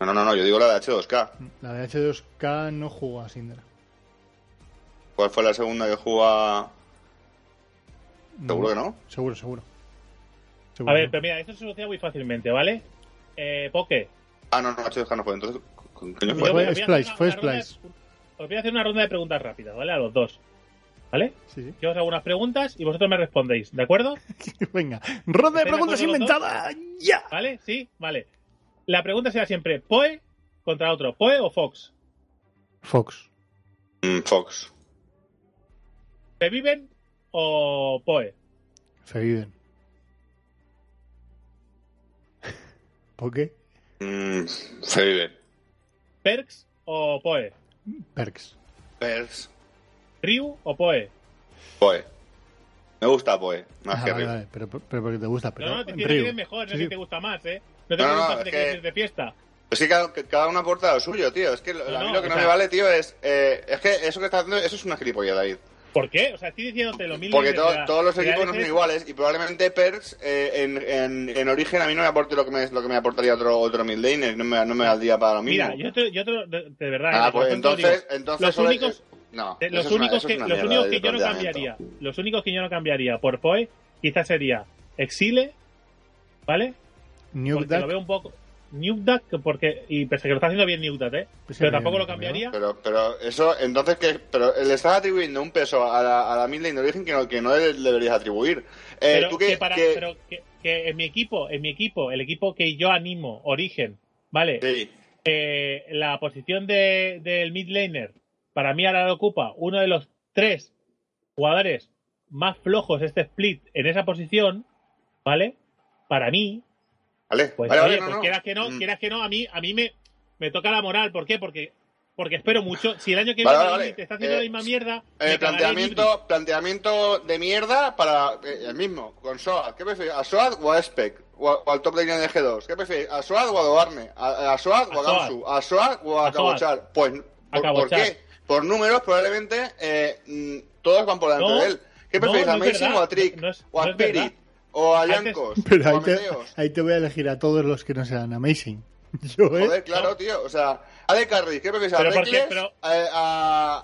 No, no, no, no, yo digo la de H2K. La de H2K no jugó a Sindra. ¿Cuál fue la segunda que jugó a... Seguro que no. Seguro, seguro. A ver, pero mira, esto se soluciona muy fácilmente, ¿vale? Eh, Poke, Ah, no, no, H2K no fue. Entonces, ¿con coño Fue fue? Splice, fue Splice. Os voy a hacer una ronda de preguntas rápidas, ¿vale? A los dos. ¿Vale? Sí, Yo os hago unas preguntas y vosotros me respondéis, ¿de acuerdo? *laughs* Venga, ronda de ¿Estáis de preguntas inventada. ¡Ya! ¿Vale? Sí, vale. La pregunta será siempre Poe contra otro, Poe o Fox. Fox. Mm, Fox. ¿Reviven o Poe? Feviden. ¿Por qué? Mm, Felipe. ¿Perks o Poe? Perks. Pers. ¿Ryu o Poe? Poe. Me gusta Poe, más Ah, que vale, Ryu. vale, pero, pero porque te gusta. Pero no, no, te en tienes que mejor, no Sí, sé sí. si te gusta más, ¿eh? No te No, no, si te que- ir de fiesta. Es que cada, que cada uno aporta lo suyo, tío. Es que lo- No, a mí no, lo que no me vale, tío, es... eh, es que eso que estás haciendo, eso es una gilipollas, David. ¿Por qué? O sea, estoy diciéndote lo mismo. Porque de to- la- todos los equipos no son iguales y probablemente Perks eh, en, en, en origen a mí no me aporte lo que me, lo que me aportaría otro, otro mid laner, no me, no me valdría para lo mismo. Mira, yo te, yo te lo- de, de verdad. Ah, eh, pues entonces, digo, entonces los únicos, no, eh, los una- únicos que, los únicos que yo no cambiaría, los únicos que yo no cambiaría por Poe, quizás sería Exile, ¿vale? Nuke Porque lo veo un poco. Nuke Duck, porque. Y pese a que lo está haciendo bien Nuke Duck, ¿eh? Pues Pero tampoco bien, lo cambiaría. Pero, pero eso, entonces, que pero le estás atribuyendo un peso a la, a la mid lane de origen que no, que no le deberías atribuir. Eh, pero, tú que, que, para, que- pero que, que en mi equipo, en mi equipo, el equipo que yo animo, Origen, ¿vale? sí, Eh, la posición de, del mid laner, para mí ahora lo ocupa uno de los tres jugadores más flojos este split en esa posición, ¿vale? Para mí, vale, pues, vale, oye, vale, no, pues no. quieras que no, Mm. quieras que no, a mí, a mí me, me toca la moral. ¿Por qué? Porque, porque espero mucho. Si el año que viene vale, te está haciendo eh, la misma mierda, Eh, planteamiento, planteamiento de mierda para eh, el mismo, con SOAD. ¿Qué prefieres? ¿A SOAD o a Spec? O, al top lane de G2. ¿Qué prefieres? ¿A SOAD o a Doarne? ¿A, a SOAD o a. Gamsu? ¿A SOAD o a, A. Cabochar? Pues, ¿por, qué? Por números, probablemente eh, mm, todos van por delante No, de él. ¿Qué prefieres? no ¿A verdad. o a Trick? ¿O a. Spirit? ¿O a Yankos? Pero ¿O ahí a te, Meteos? ahí te voy a elegir a todos los que no sean Amazing. *laughs* Yo, ¿eh? Joder, claro, tío. O sea, a de Carry, ¿qué prefieres? ¿A. Reckless? Pero- A,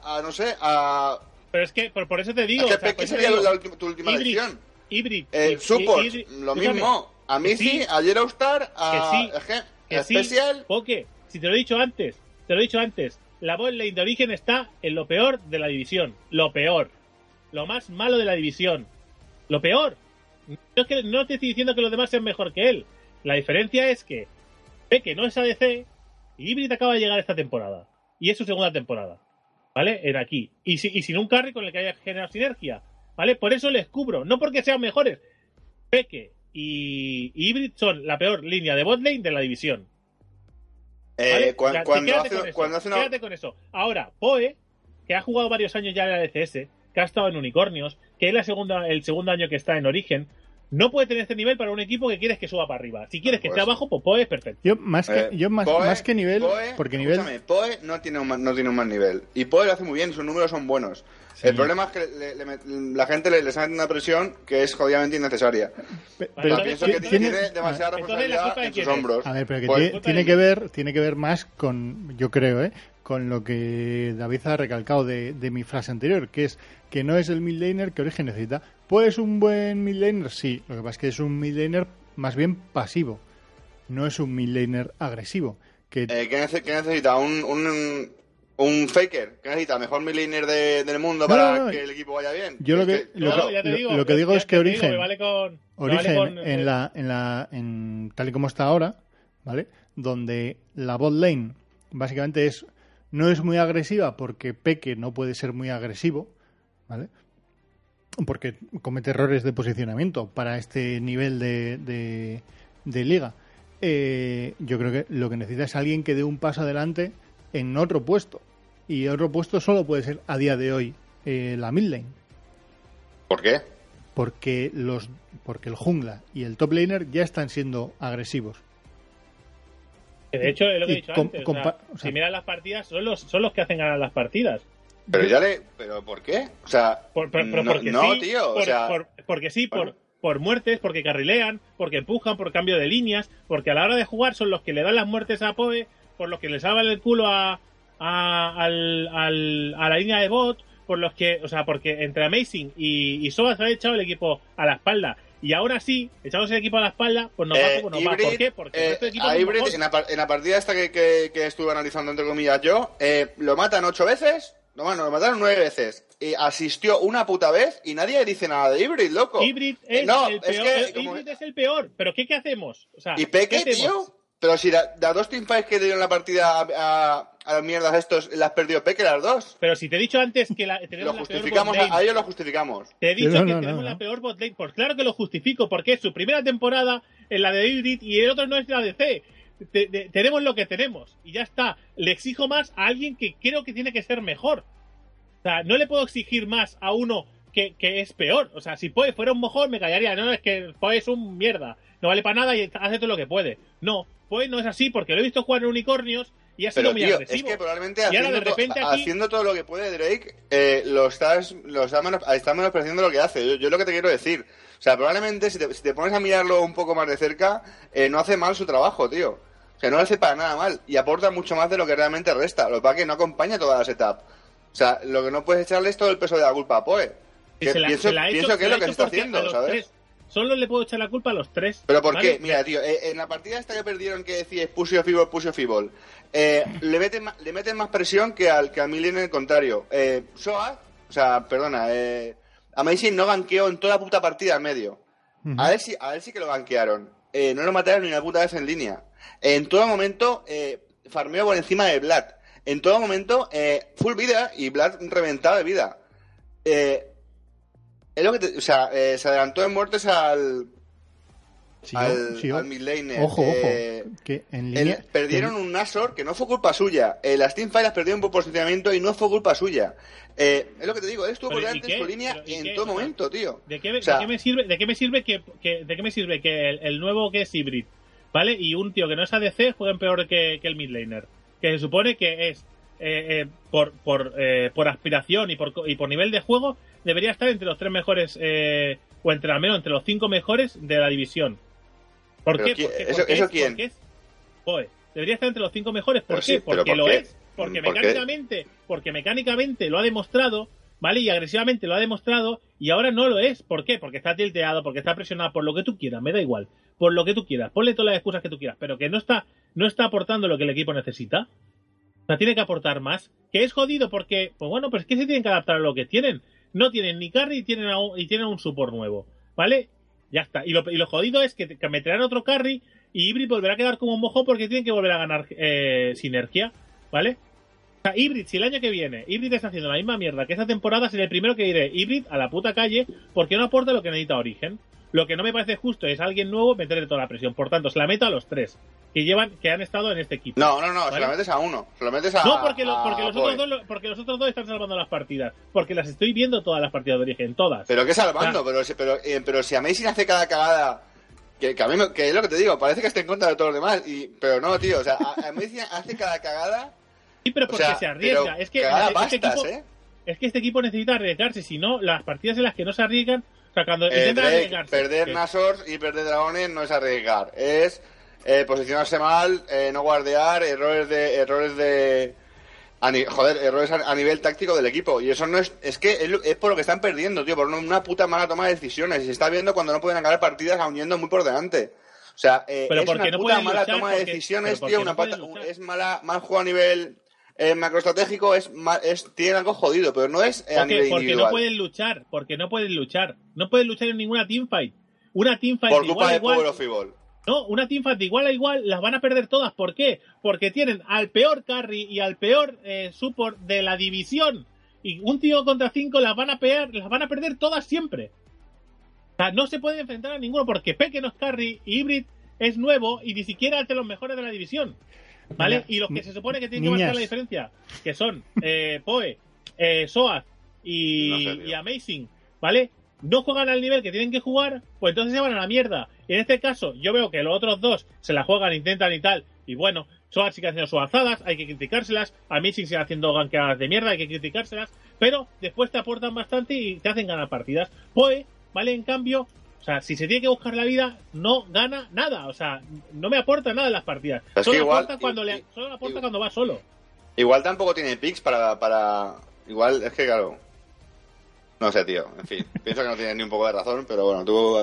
a, a, no sé, a... Pero es que por, por eso te digo. ¿A qué, o sea, sería digo, la última- tu última Hybrid, elección? Hybrid. Eh, support, Hybrid- lo mismo. A Missy, sí, a Yellow Star, a que sí, es que- a sí. Poke, si te lo he dicho antes, te lo he dicho antes, la bot lane de origen está en lo peor de la división. Lo peor. Lo más malo de la división. Lo peor. No, es que, no te estoy diciendo que los demás sean mejor que él. La diferencia es que Peque no es ADC y Hybrid acaba de llegar esta temporada. Y es su segunda temporada. ¿Vale? En aquí. Y, si- y sin un carry con el que haya generado sinergia. ¿Vale? Por eso les cubro. No porque sean mejores. Peque y y Hybrid son la peor línea de bot lane de la división. Eh, cuando, hace, con cuando hace una. quédate con eso. Ahora, Poe, que ha jugado varios años ya en la DCS, que ha estado en Unicornios, que es la segunda, el segundo año que está en Origen, no puede tener este nivel para un equipo que quieres que suba para arriba. Si quieres que esté abajo, pues Poe es perfecto. Yo más que, eh, yo más, Poe- más que nivel, Poe, porque nivel... Poe no tiene, un, no tiene un mal nivel. Y Poe lo hace muy bien, sus números son buenos. Sí. El problema es que le- la gente le, le está metiendo una presión que es jodidamente innecesaria. pero pienso que tiene- tiene demasiada Entonces, ¿la responsabilidad en sus hombros. A ver, pero que Pues- tiene, que ver, tiene que ver más con, yo creo, ¿eh? Con lo que David ha recalcado de, de mi frase anterior, que es que no es el midlaner que Origen necesita. ¿Pues un buen midlaner? Sí, lo que pasa es que es un midlaner más bien pasivo, no es un midlaner agresivo. Que Eh, ¿qué, nece- qué necesita? ¿Un, un, un faker? ¿Qué necesita? ¿Mejor midlaner de, del mundo No, para no, no. que el equipo vaya bien? Yo lo que- lo que- lo- digo, lo que ya- digo ya es que digo, Origen- me vale con- me Origen vale con, eh, en la, en la, en tal y como está ahora, ¿vale? Donde la bot lane básicamente es no es muy agresiva porque Peque no puede ser muy agresivo, ¿vale? Porque comete errores de posicionamiento para este nivel de, de, de liga. Eh, yo creo que lo que necesita es alguien que dé un paso adelante en otro puesto. Y otro puesto solo puede ser a día de hoy eh, la mid lane ¿Por qué? porque los porque el jungla y el top laner ya están siendo agresivos. Que de hecho, es lo que he dicho antes. o sea, o sea- si miras las partidas, son los, son los que hacen ganar las partidas. Pero ya le... ¿Pero por qué? O sea... Por, por- pero no, porque no, sí, tío, o sea... por- porque sí, por, por muertes, porque carrilean, porque empujan, por cambio de líneas, porque a la hora de jugar son los que le dan las muertes a Poe, por los que le salvan el culo a, a, al- al- a la línea de bot, por los que, o sea, porque entre Amazing y, y Soba se ha echado el equipo a la espalda. Y ahora sí, echamos el equipo a la espalda, pues nos va Eh, como nos ¿Por qué? Porque el eh, resto de equipos a en la, par- en la partida esta que, que, que estuve analizando, entre comillas, yo, eh, lo matan ocho veces. No, bueno, lo mataron nueve veces. Y asistió una puta vez y nadie dice nada de Hybrid, loco. Hybrid es, No, el es peor, que el- como- Hybrid es el peor. ¿Pero qué, qué hacemos? O sea, ¿Y Peque, tío? Pero si la- las dos teamfights que dieron la partida a, a, a las mierdas estos las perdió Peque las dos. Pero si te he dicho antes que la, Lo tenemos la peor justificamos, botlane, a, a ellos lo justificamos. te he dicho No, que no, tenemos no. la peor botlane, pues claro que lo justifico, porque es su primera temporada en la de Hybrid y el otro no es la de C. Te- te- tenemos lo que tenemos y ya está. Le exijo más a alguien que creo que tiene que ser mejor. O sea, no le puedo exigir más a uno que, que es peor. O sea, si Poe fuera un mojón, me callaría. No, es que Poe es un mierda. No vale para nada y hace todo lo que puede. No, Poe no es así porque lo he visto jugar en unicornios y ha sido Pero, muy tío, agresivo. es que probablemente Y ahora, de repente, to- aquí- haciendo todo lo que puede Drake, eh, lo estás, lo está, menos, está menospreciando lo que hace. Yo, yo lo que te quiero decir. O sea, probablemente si te, si te pones a mirarlo un poco más de cerca, eh, no hace mal su trabajo, tío. O sea, no lo hace para nada mal. Y aporta mucho más de lo que realmente resta. Lo que pasa es que no acompaña toda la setup. O sea, lo que no puedes echarle es todo el peso de la culpa a Poe. Y Que se la- pienso, se la ha hecho- pienso se que es lo que se está haciendo, ¿sabes? tres- Solo le puedo echar la culpa a los tres. Pero ¿por ¿vale? qué? Mira, tío, eh, en la partida esta que perdieron que decís push your fibol, push eh, le, meten, ma- le meten más presión que al que a Millen en el contrario. Eh, Soa, o sea, perdona, eh, Amazing no ganqueó en toda la puta partida al medio. A él sí, a él sí que lo ganquearon. Eh, no lo mataron ni una puta vez en línea. En todo momento, eh, farmeó por encima de Vlad. En todo momento, eh, full vida y Vlad reventado de vida. Eh, es lo que te- o sea, eh, se adelantó en muertes al, Sí, al, sí, al mid laner. Ojo, ojo. Eh, que en el- línea. perdieron un Nashor que no fue culpa suya. Eh, las teamfights las perdieron por posicionamiento y no fue culpa suya. Eh, es lo que te digo, él estuvo por ¿y delante en su línea Pero, ¿y en qué? todo O sea, momento, tío. ¿De qué, me- O sea- de qué me sirve, de qué me sirve que, que- de qué me sirve que el, el nuevo que es hybrid, ¿vale? Y un tío que no es ADC jueguen peor que, que el mid laner, que se supone que es eh, eh, por por, eh, por aspiración y por y por nivel de juego debería estar entre los tres mejores eh, o entre al menos entre los cinco mejores de la división. ¿Por qué? ¿quién- Porque, eso- porque eso es, quién? porque es. Debería estar entre los cinco mejores. ¿Por Pero qué? sí, porque ¿por lo qué? es. Porque ¿Por qué? mecánicamente, porque mecánicamente lo ha demostrado, ¿vale? Y agresivamente lo ha demostrado y ahora no lo es. ¿Por qué? Porque está tilteado, porque está presionado, por lo que tú quieras, me da igual. Por lo que tú quieras, ponle todas las excusas que tú quieras, pero que no está, no está aportando lo que el equipo necesita. O sea, tiene que aportar más. Que es jodido porque, pues bueno, pues es que se tienen que adaptar a lo que tienen. No tienen ni carry y tienen, a un- y tienen un support nuevo, ¿vale? Ya está. Y lo, jodido es que, que meterán otro carry y Hybrid volverá a quedar como un mojo porque tienen que volver a ganar eh, sinergia, ¿vale? O sea, Hybrid, si el año que viene Hybrid está haciendo la misma mierda que esta temporada, seré el primero que diré Hybrid a la puta calle porque no aporta lo que necesita Origen. Lo que no me parece justo es a alguien nuevo meterle toda la presión. Por tanto, se la meto a los tres que llevan, que han estado en este equipo. No, no, no, se ¿Vale? la metes a uno. Se la metes a. No, porque, lo- a porque, los otros dos, porque los otros dos están salvando las partidas. Porque las estoy viendo todas las partidas de origen, todas. Pero que salvando, Ah. pero, si- pero, eh, pero si Amazing hace cada cagada. Que, que a mí me- que es lo que te digo, parece que esté en contra de todos los demás. Y, pero no, tío, o sea, a- Amazing hace cada cagada. sí, pero O porque sea, se arriesga. pero Es que, este equipo, ¿eh? es que este equipo necesita arriesgarse. Si no, las partidas en las que no se arriesgan. O sea, cuando Eh, Drake, perder Nasors y perder dragones no es arriesgar, es eh, posicionarse mal, eh, no guardear, errores de errores de a ni- joder, errores a, a nivel táctico del equipo. Y eso no es es que es, es por lo que están perdiendo, tío, por una, una puta mala toma de decisiones. Y se está viendo cuando no pueden acabar partidas aún yendo muy por delante. O sea, eh, Pero es una no puta mala luchar, toma de decisiones, tío, no una pata- es mala mal juego a nivel eh, macroestratégico, es, es tiene algo jodido, pero no es a Porque, nivel porque no pueden luchar. Porque no pueden luchar. No pueden luchar en ninguna teamfight. Una teamfight por de culpa de igual. Evil. No, una teamfight de igual a igual las van a perder todas. ¿Por qué? Porque tienen al peor carry y al peor eh, support de la división. Y un tío contra cinco las van a pegar, las van a perder todas siempre. O sea, no se puede enfrentar a ninguno porque Peque no es carry y Hybrid es nuevo y ni siquiera es de los mejores de la división. ¿Vale? Y los que se supone que tienen que marcar la diferencia, que son eh, Poe, eh, Soaz y, No Amazing, ¿vale? No juegan al nivel que tienen que jugar, pues entonces se van a la mierda. Y en este caso, yo veo que los otros dos se la juegan, intentan y tal, y bueno, Soaz sigue haciendo sus alzadas, hay que criticárselas, Amazing sigue haciendo ganqueadas de mierda, hay que criticárselas, pero después te aportan bastante y te hacen ganar partidas. Poe, ¿vale? En cambio, o sea, si se tiene que buscar la vida, no gana nada. O sea, no me aporta nada en las partidas. Solo igual- aporta cuando, y- le, solo aporta igual- cuando va solo. Igual tampoco tiene picks para, para... Igual, es que claro... No sé, tío. En fin, *laughs* pienso que no tiene ni un poco de razón, pero bueno, tú...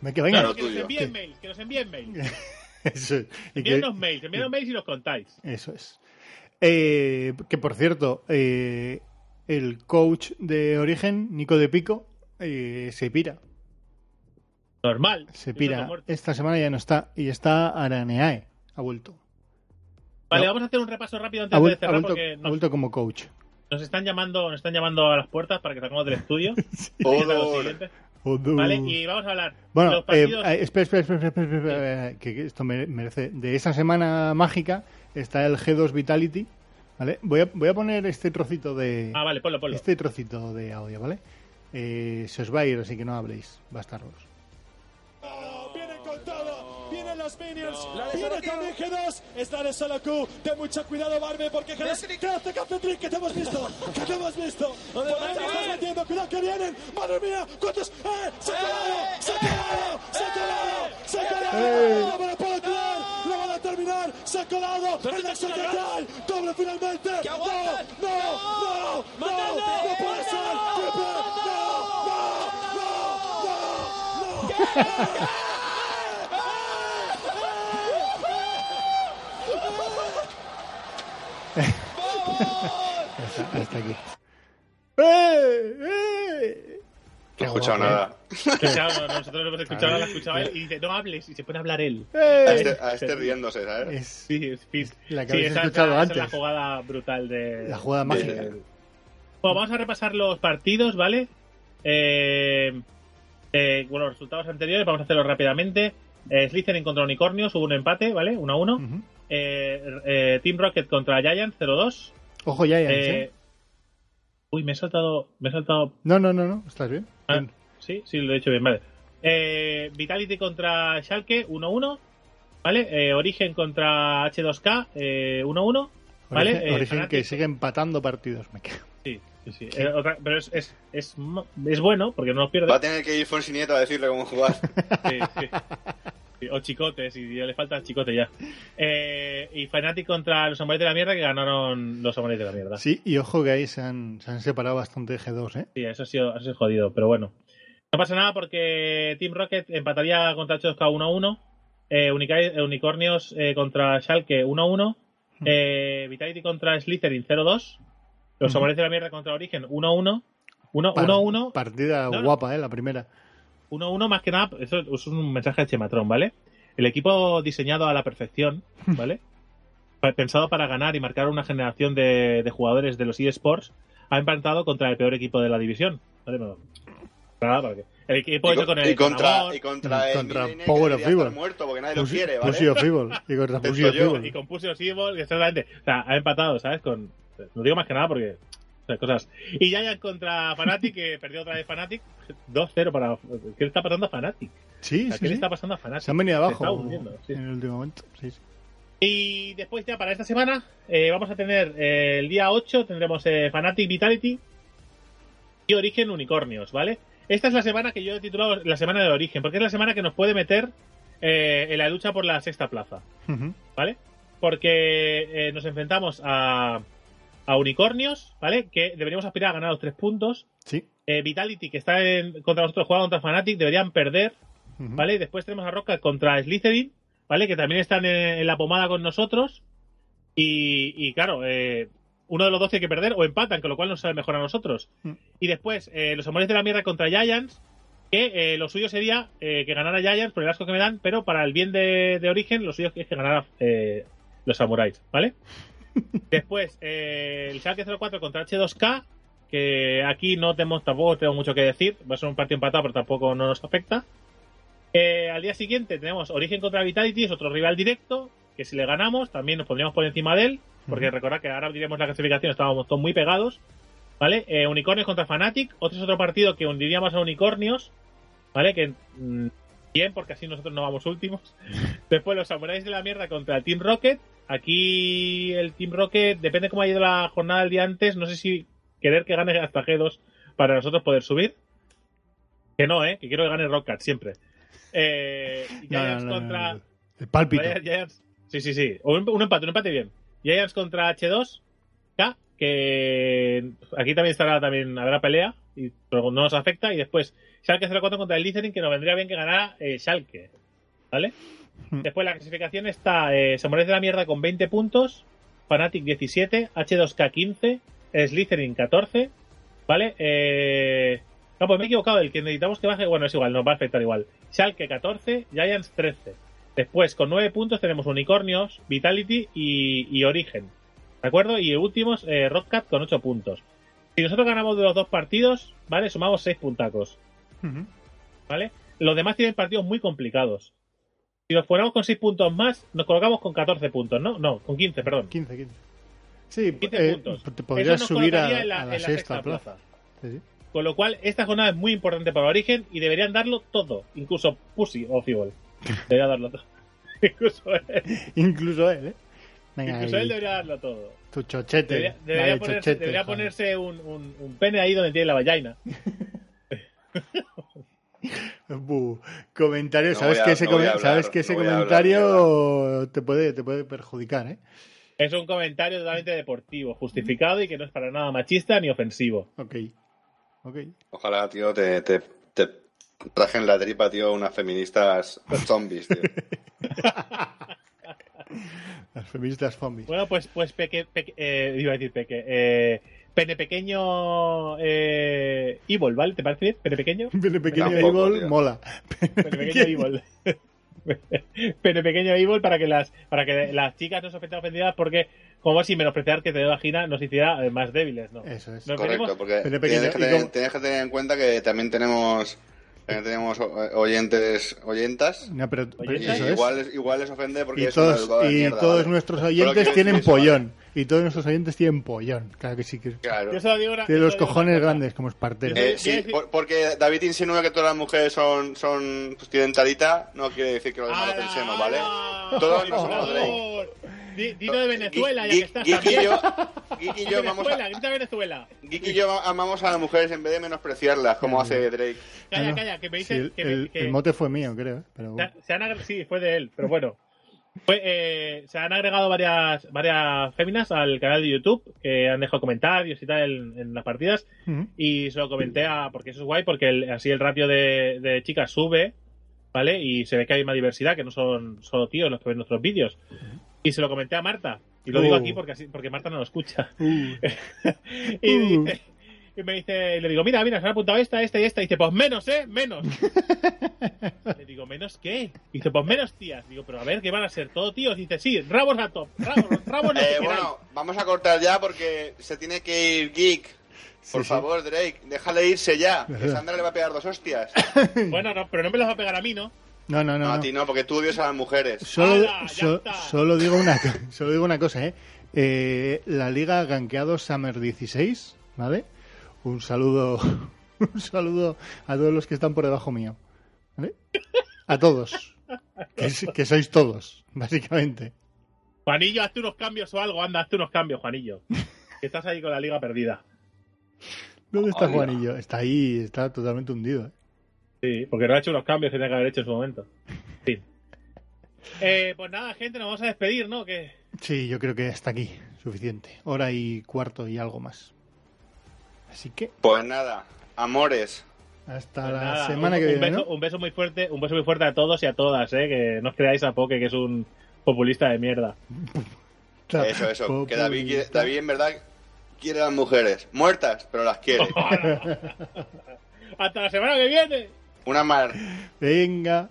Me- Que venga. Claro, que nos envíen mails, que nos envíen mails. *laughs* Eso es. Y que- mails, envíennos mails y los contáis. Eso es. Eh, que por cierto, eh, el coach de origen, Nico de Pico, eh, se pira. Normal. Se pira. Esta semana ya no está. Y está Araneae. Ha vuelto. Vale, No. vamos a hacer un repaso rápido antes Ha, de ha cerrar vuelto, porque ha nos, vuelto como coach. nos están llamando, nos están llamando a las puertas para que salgamos del estudio. *laughs* Vale, y vamos a hablar Bueno, los eh, partidos. eh, espera, espera, espera, espera, espera, espera, que que esto mere- merece. De esa semana mágica está el G2 Vitality. ¿Vale? Voy a, voy a poner este trocito de. ah, vale, ponlo, ponlo. Este trocito de audio, ¿vale? eh, se os va a ir, así que no habléis, bastardos. Vienen con todo, vienen los minions, viene también G2, es la de solo Q, ten mucho cuidado Barbe porque G2, ¿qué hace Trick? que te hemos visto? que te hemos visto? Por ahí te estás metiendo, cuidado que vienen, madre mía, cuántos, ¡eh! se ha colado, se ha colado, se ha colado, se ha colado, no me lo puedo creer, lo van a terminar, se ha colado, el Nexo que cae, doble finalmente, no, no, no, no, no puede ser, triple, no, no, no, no, no. Hasta, hasta aquí. ¡Eh! ¡Eh! No he escuchado nada. Nosotros no hemos escuchado nada, escuchaba él y dice, no hables, y se pone a hablar él. A ¡Eh! este, a este riéndose, ¿sabes? Es Sí, es Fizz. la que Sí, habéis esa, escuchado esa- esa antes. es la jugada brutal de... La jugada mágica. de- Bueno, vamos a repasar los partidos, ¿vale? Eh, eh, bueno, los resultados anteriores, vamos a hacerlos rápidamente. Eh, Slytherin contra Unicornios, hubo un empate, ¿vale? 1 a 1. Ujú. Eh, eh, Team Rocket contra Giants, 0-2. Ojo, ya, ya. Eh, uy, me he saltado. Me he saltado. No, no, no, no. ¿Estás bien? Ah, Bien. sí, sí, lo he hecho bien, vale. Eh, Vitality contra Schalke, 1-1. ¿Vale? Eh, Origen contra H2K, eh, 1-1. ¿Vale? Origen, Eh, Origen que sigue empatando partidos. Me cago. Sí, sí, sí. Eh, otra- pero es, es, es, mo- es bueno porque no los pierde. Va a tener que ir Fonsi Nieto a decirle cómo jugar. *laughs* Sí, sí. O chicotes, y ya le falta el chicote ya. Eh, y Fnatic contra los samuráis de la mierda que ganaron los samuráis de la mierda. Sí, y ojo que ahí se han, se han separado bastante de G2, ¿eh? Sí, eso ha sido, eso ha sido jodido, pero bueno. No pasa nada porque Team Rocket empataría contra H2K 1-1. Eh, eh, Unicornios eh, contra Schalke 1-1. Eh, Vitality contra Slytherin 0-2. Los samuráis de la mierda contra Origen 1-1. 1-1. Par- 1-1. Partida No, no. guapa, ¿eh? La primera. 1-1 más que nada, eso es un mensaje de Chematron, ¿vale? El equipo diseñado a la perfección, *laughs* ¿vale? Pensado para ganar y marcar una generación de, de jugadores de los eSports, ha empatado contra el peor equipo de la división. ¿vale? No, nada, porque el equipo y, hecho con- el y contra, y contra, el Contra Mireille, Power of Evil. muerto porque nadie lo Pussy, quiere, ¿vale? Pussy of Evil. Y contra Pussy of. Evil. y con Pussy of Evil, exactamente. O sea, ha empatado, ¿sabes? Con, no digo más que nada porque. o sea, cosas. Y Giants contra Fnatic, que perdió otra vez Fnatic. 2-0 para. ¿Qué le está pasando a Fnatic? Sí, O sea, sí, ¿Qué le está pasando a Fnatic? Se han venido abajo sí. en el último momento. Sí. Y después ya para esta semana eh, vamos a tener eh, el día 8 tendremos eh, Fanatic Vitality y Origen Unicornios, ¿vale? Esta es la semana que yo he titulado la semana de Origen, porque es la semana que nos puede meter eh, en la lucha por la sexta plaza. ¿vale? Porque nos enfrentamos a, a Unicornios, ¿vale? Que deberíamos aspirar a ganar los tres puntos. Sí. Eh, Vitality, que está en- contra nosotros jugando contra Fnatic, deberían perder, Ujú. ¿vale? Y después tenemos a Roca contra Slytherin, ¿vale? Que también están en, en la pomada con nosotros. Y, y claro, eh, uno de los dos tiene que perder o empatan, con lo cual nos sale mejor a nosotros. Mm. Y después, eh, los amores de la mierda contra Giants, que lo suyo sería que ganara Giants por el asco que me dan, pero para el bien de, de origen, lo suyo es que ganara los samuráis, ¿vale? Después, eh, el Schalke 04 contra H2K, que aquí no tenemos tampoco tengo mucho que decir, va a ser un partido empatado, pero tampoco no nos afecta. Eh, al día siguiente tenemos Origen contra Vitality, es otro rival directo, que si le ganamos también nos pondríamos por encima de él, porque Ujú. recordad que ahora diremos la clasificación, estábamos todos muy pegados, ¿vale? Eh, Unicornios contra Fnatic, otro es otro partido que hundiríamos a Unicornios, ¿vale? Que mm, bien, porque así nosotros no vamos últimos. *laughs* Después los Samuráis de la mierda contra el Team Rocket, aquí el Team Rocket, depende cómo ha ido la jornada del día antes, no sé si querer que gane hasta G2 para nosotros poder subir. Que no, ¿eh? Que quiero que gane Rocket siempre. Eh, Giants no, no, contra... no. El pálpito. Giants- sí, sí, sí. Un, un empate, un empate bien. Giants contra H2, K, que aquí también estará, también habrá pelea, y, pero no nos afecta. Y después Schalke 04 contra el Listening, que nos vendría bien que ganara eh, Schalke. ¿Vale? Hmm. Después la clasificación está eh, Samuráis de la Mierda con 20 puntos, Fnatic 17, H2K 15, Slytherin 14, ¿vale? Eh... No, pues me he equivocado, el que necesitamos que baje, bueno, es igual, nos va a afectar igual. Schalke 14, Giants 13. Después, con 9 puntos tenemos Unicornios, Vitality y, y Origen. ¿De acuerdo? Y últimos, eh, Rockcat con 8 puntos. Si nosotros ganamos de los dos partidos, ¿vale? Sumamos 6 puntacos. ¿vale? Los demás tienen partidos muy complicados. Si nos ponemos con 6 puntos más, nos colocamos con 14 puntos, ¿no? No, con 15, perdón. 15, 15. Sí, 15 eh, puntos. te podrías subir a, en la, a la en la sexta plaza. plaza. Sí, sí. Con lo cual, esta jornada es muy importante para Origen y deberían darlo todo. Incluso Pussy o Fibol. Debería darlo todo. *laughs* Incluso él. Incluso él, ¿eh? Venga, Incluso ahí, él debería darlo todo. Tu chochete. Debería, ponerse, chochete, debería ponerse un, un- un pene ahí donde tiene la vallaina. *laughs* *laughs* Comentario, No sabes a- que ese, no voy a comen- hablar, sabes que ese no voy a hablar comentario te puede, te puede perjudicar, ¿eh? Es un comentario totalmente deportivo, justificado y que no es para nada machista ni ofensivo. Ok. Ok. Ojalá, tío, te, te, te trajen la tripa, tío, unas feministas zombies, tío. *laughs* Las feministas zombies. Bueno, pues, pues peque, peque- eh, iba a decir peque, eh, pene pequeño eh, Evil, ¿vale? ¿Te parece bien? Pene pequeño, *laughs* Pene pequeño Tampoco, Evil tío. mola. pene pequeño *laughs* Evil. *laughs* pene pequeño Evil para que las para que las chicas no se ofendan ofendidas porque como si menospreciar que te dé vagina nos hiciera eh, más débiles, ¿no? Eso es. Nos Correcto, venimos- porque Pene pequeño, tienes que, tener, como- tienes que tener en cuenta que también tenemos también tenemos o- oyentes oyentas. No, pero, pero Oye, Y eso es. igual, les- igual les ofende porque Y es una todos, de y mierda, todos ¿vale? nuestros oyentes tienen ¿vale? Y todos nuestros oyentes tienen pollón. Claro que sí. Que... Claro. Yo solo digo una- Tiene yo los solo digo una cojones cosa. grandes como esparteros. Eh, sí, por- porque David insinúa que todas las mujeres son, son pues, tienen talita, no quiere decir que los demás lo ¡Hala, pensemos, ¿vale? hala! Todos no somos Drake. Di- Dilo de Venezuela, ya Geek- que estás Geek y también. yo, Geek y yo vamos Venezuela, a, grita Venezuela. Geek y yo amamos a las mujeres en vez de menospreciarlas, como hace Drake. Calla, calla, que me Sí, dicen el, que, me- el- que- el mote fue mío, creo. ¿eh? Pero bueno. se han sí, fue de él, pero bueno. Fue, eh, se han agregado varias varias féminas al canal de YouTube que han dejado comentarios y tal en, en las partidas. Y se lo comenté a porque eso es guay porque el- así el ratio de, de chicas sube vale y se ve que hay más diversidad que no son solo tíos los que ven nuestros vídeos. Y se lo comenté a Marta. Y lo digo Uh. aquí porque así porque Marta no lo escucha. Uh, *laughs* y, Uh. dice- y me dice, le digo, mira, mira, se han apuntado esta, esta y esta. Y dice, pues menos, ¿eh? Menos. *laughs* le digo, ¿menos qué? Y dice, pues menos tías. Digo, pero a ver, ¿qué van a ser? ¿Todo tíos? Y dice, sí, rabos a top. Rabos, *laughs* rabos Eh, queráis. bueno, vamos a cortar ya porque se tiene que ir Geek. Por sí. favor, Drake, déjale irse ya. *laughs* Que. Sandra le va a pegar dos hostias. Bueno, no, pero no me las va a pegar a mí, ¿no? No, no, No, no. a ti no, porque tú odias a las mujeres. Solo, ¡Hala, ya so- solo digo una solo digo una cosa, ¿eh? Eh, la liga Gankeado Summer 16, ¿vale? Un saludo *laughs* un saludo a todos los que están por debajo mío, ¿vale? A todos. Que, sois todos, básicamente. Juanillo, hazte unos cambios o algo. Anda, hazte unos cambios, Juanillo. Que estás ahí con la liga perdida. ¿Dónde está. Juanillo? Está ahí, está totalmente hundido, ¿eh? Sí, porque no ha hecho unos cambios que tenía que haber hecho en su momento. En fin. Eh, pues nada, gente, nos vamos a despedir, ¿no? Que Sí, yo creo que hasta aquí, suficiente. Hora y cuarto y algo más. Así que Pues nada, amores. hasta Pues la nada, semana un, que un viene, beso, ¿no? un beso muy fuerte, un beso muy fuerte a todos y a todas, eh, que no os creáis a Poke que es un populista de mierda. *laughs* Eso, eso. Que David, quiere- David en verdad quiere a las mujeres. Muertas, pero las quiere. *laughs* Hasta la semana que viene. Una mar. Venga.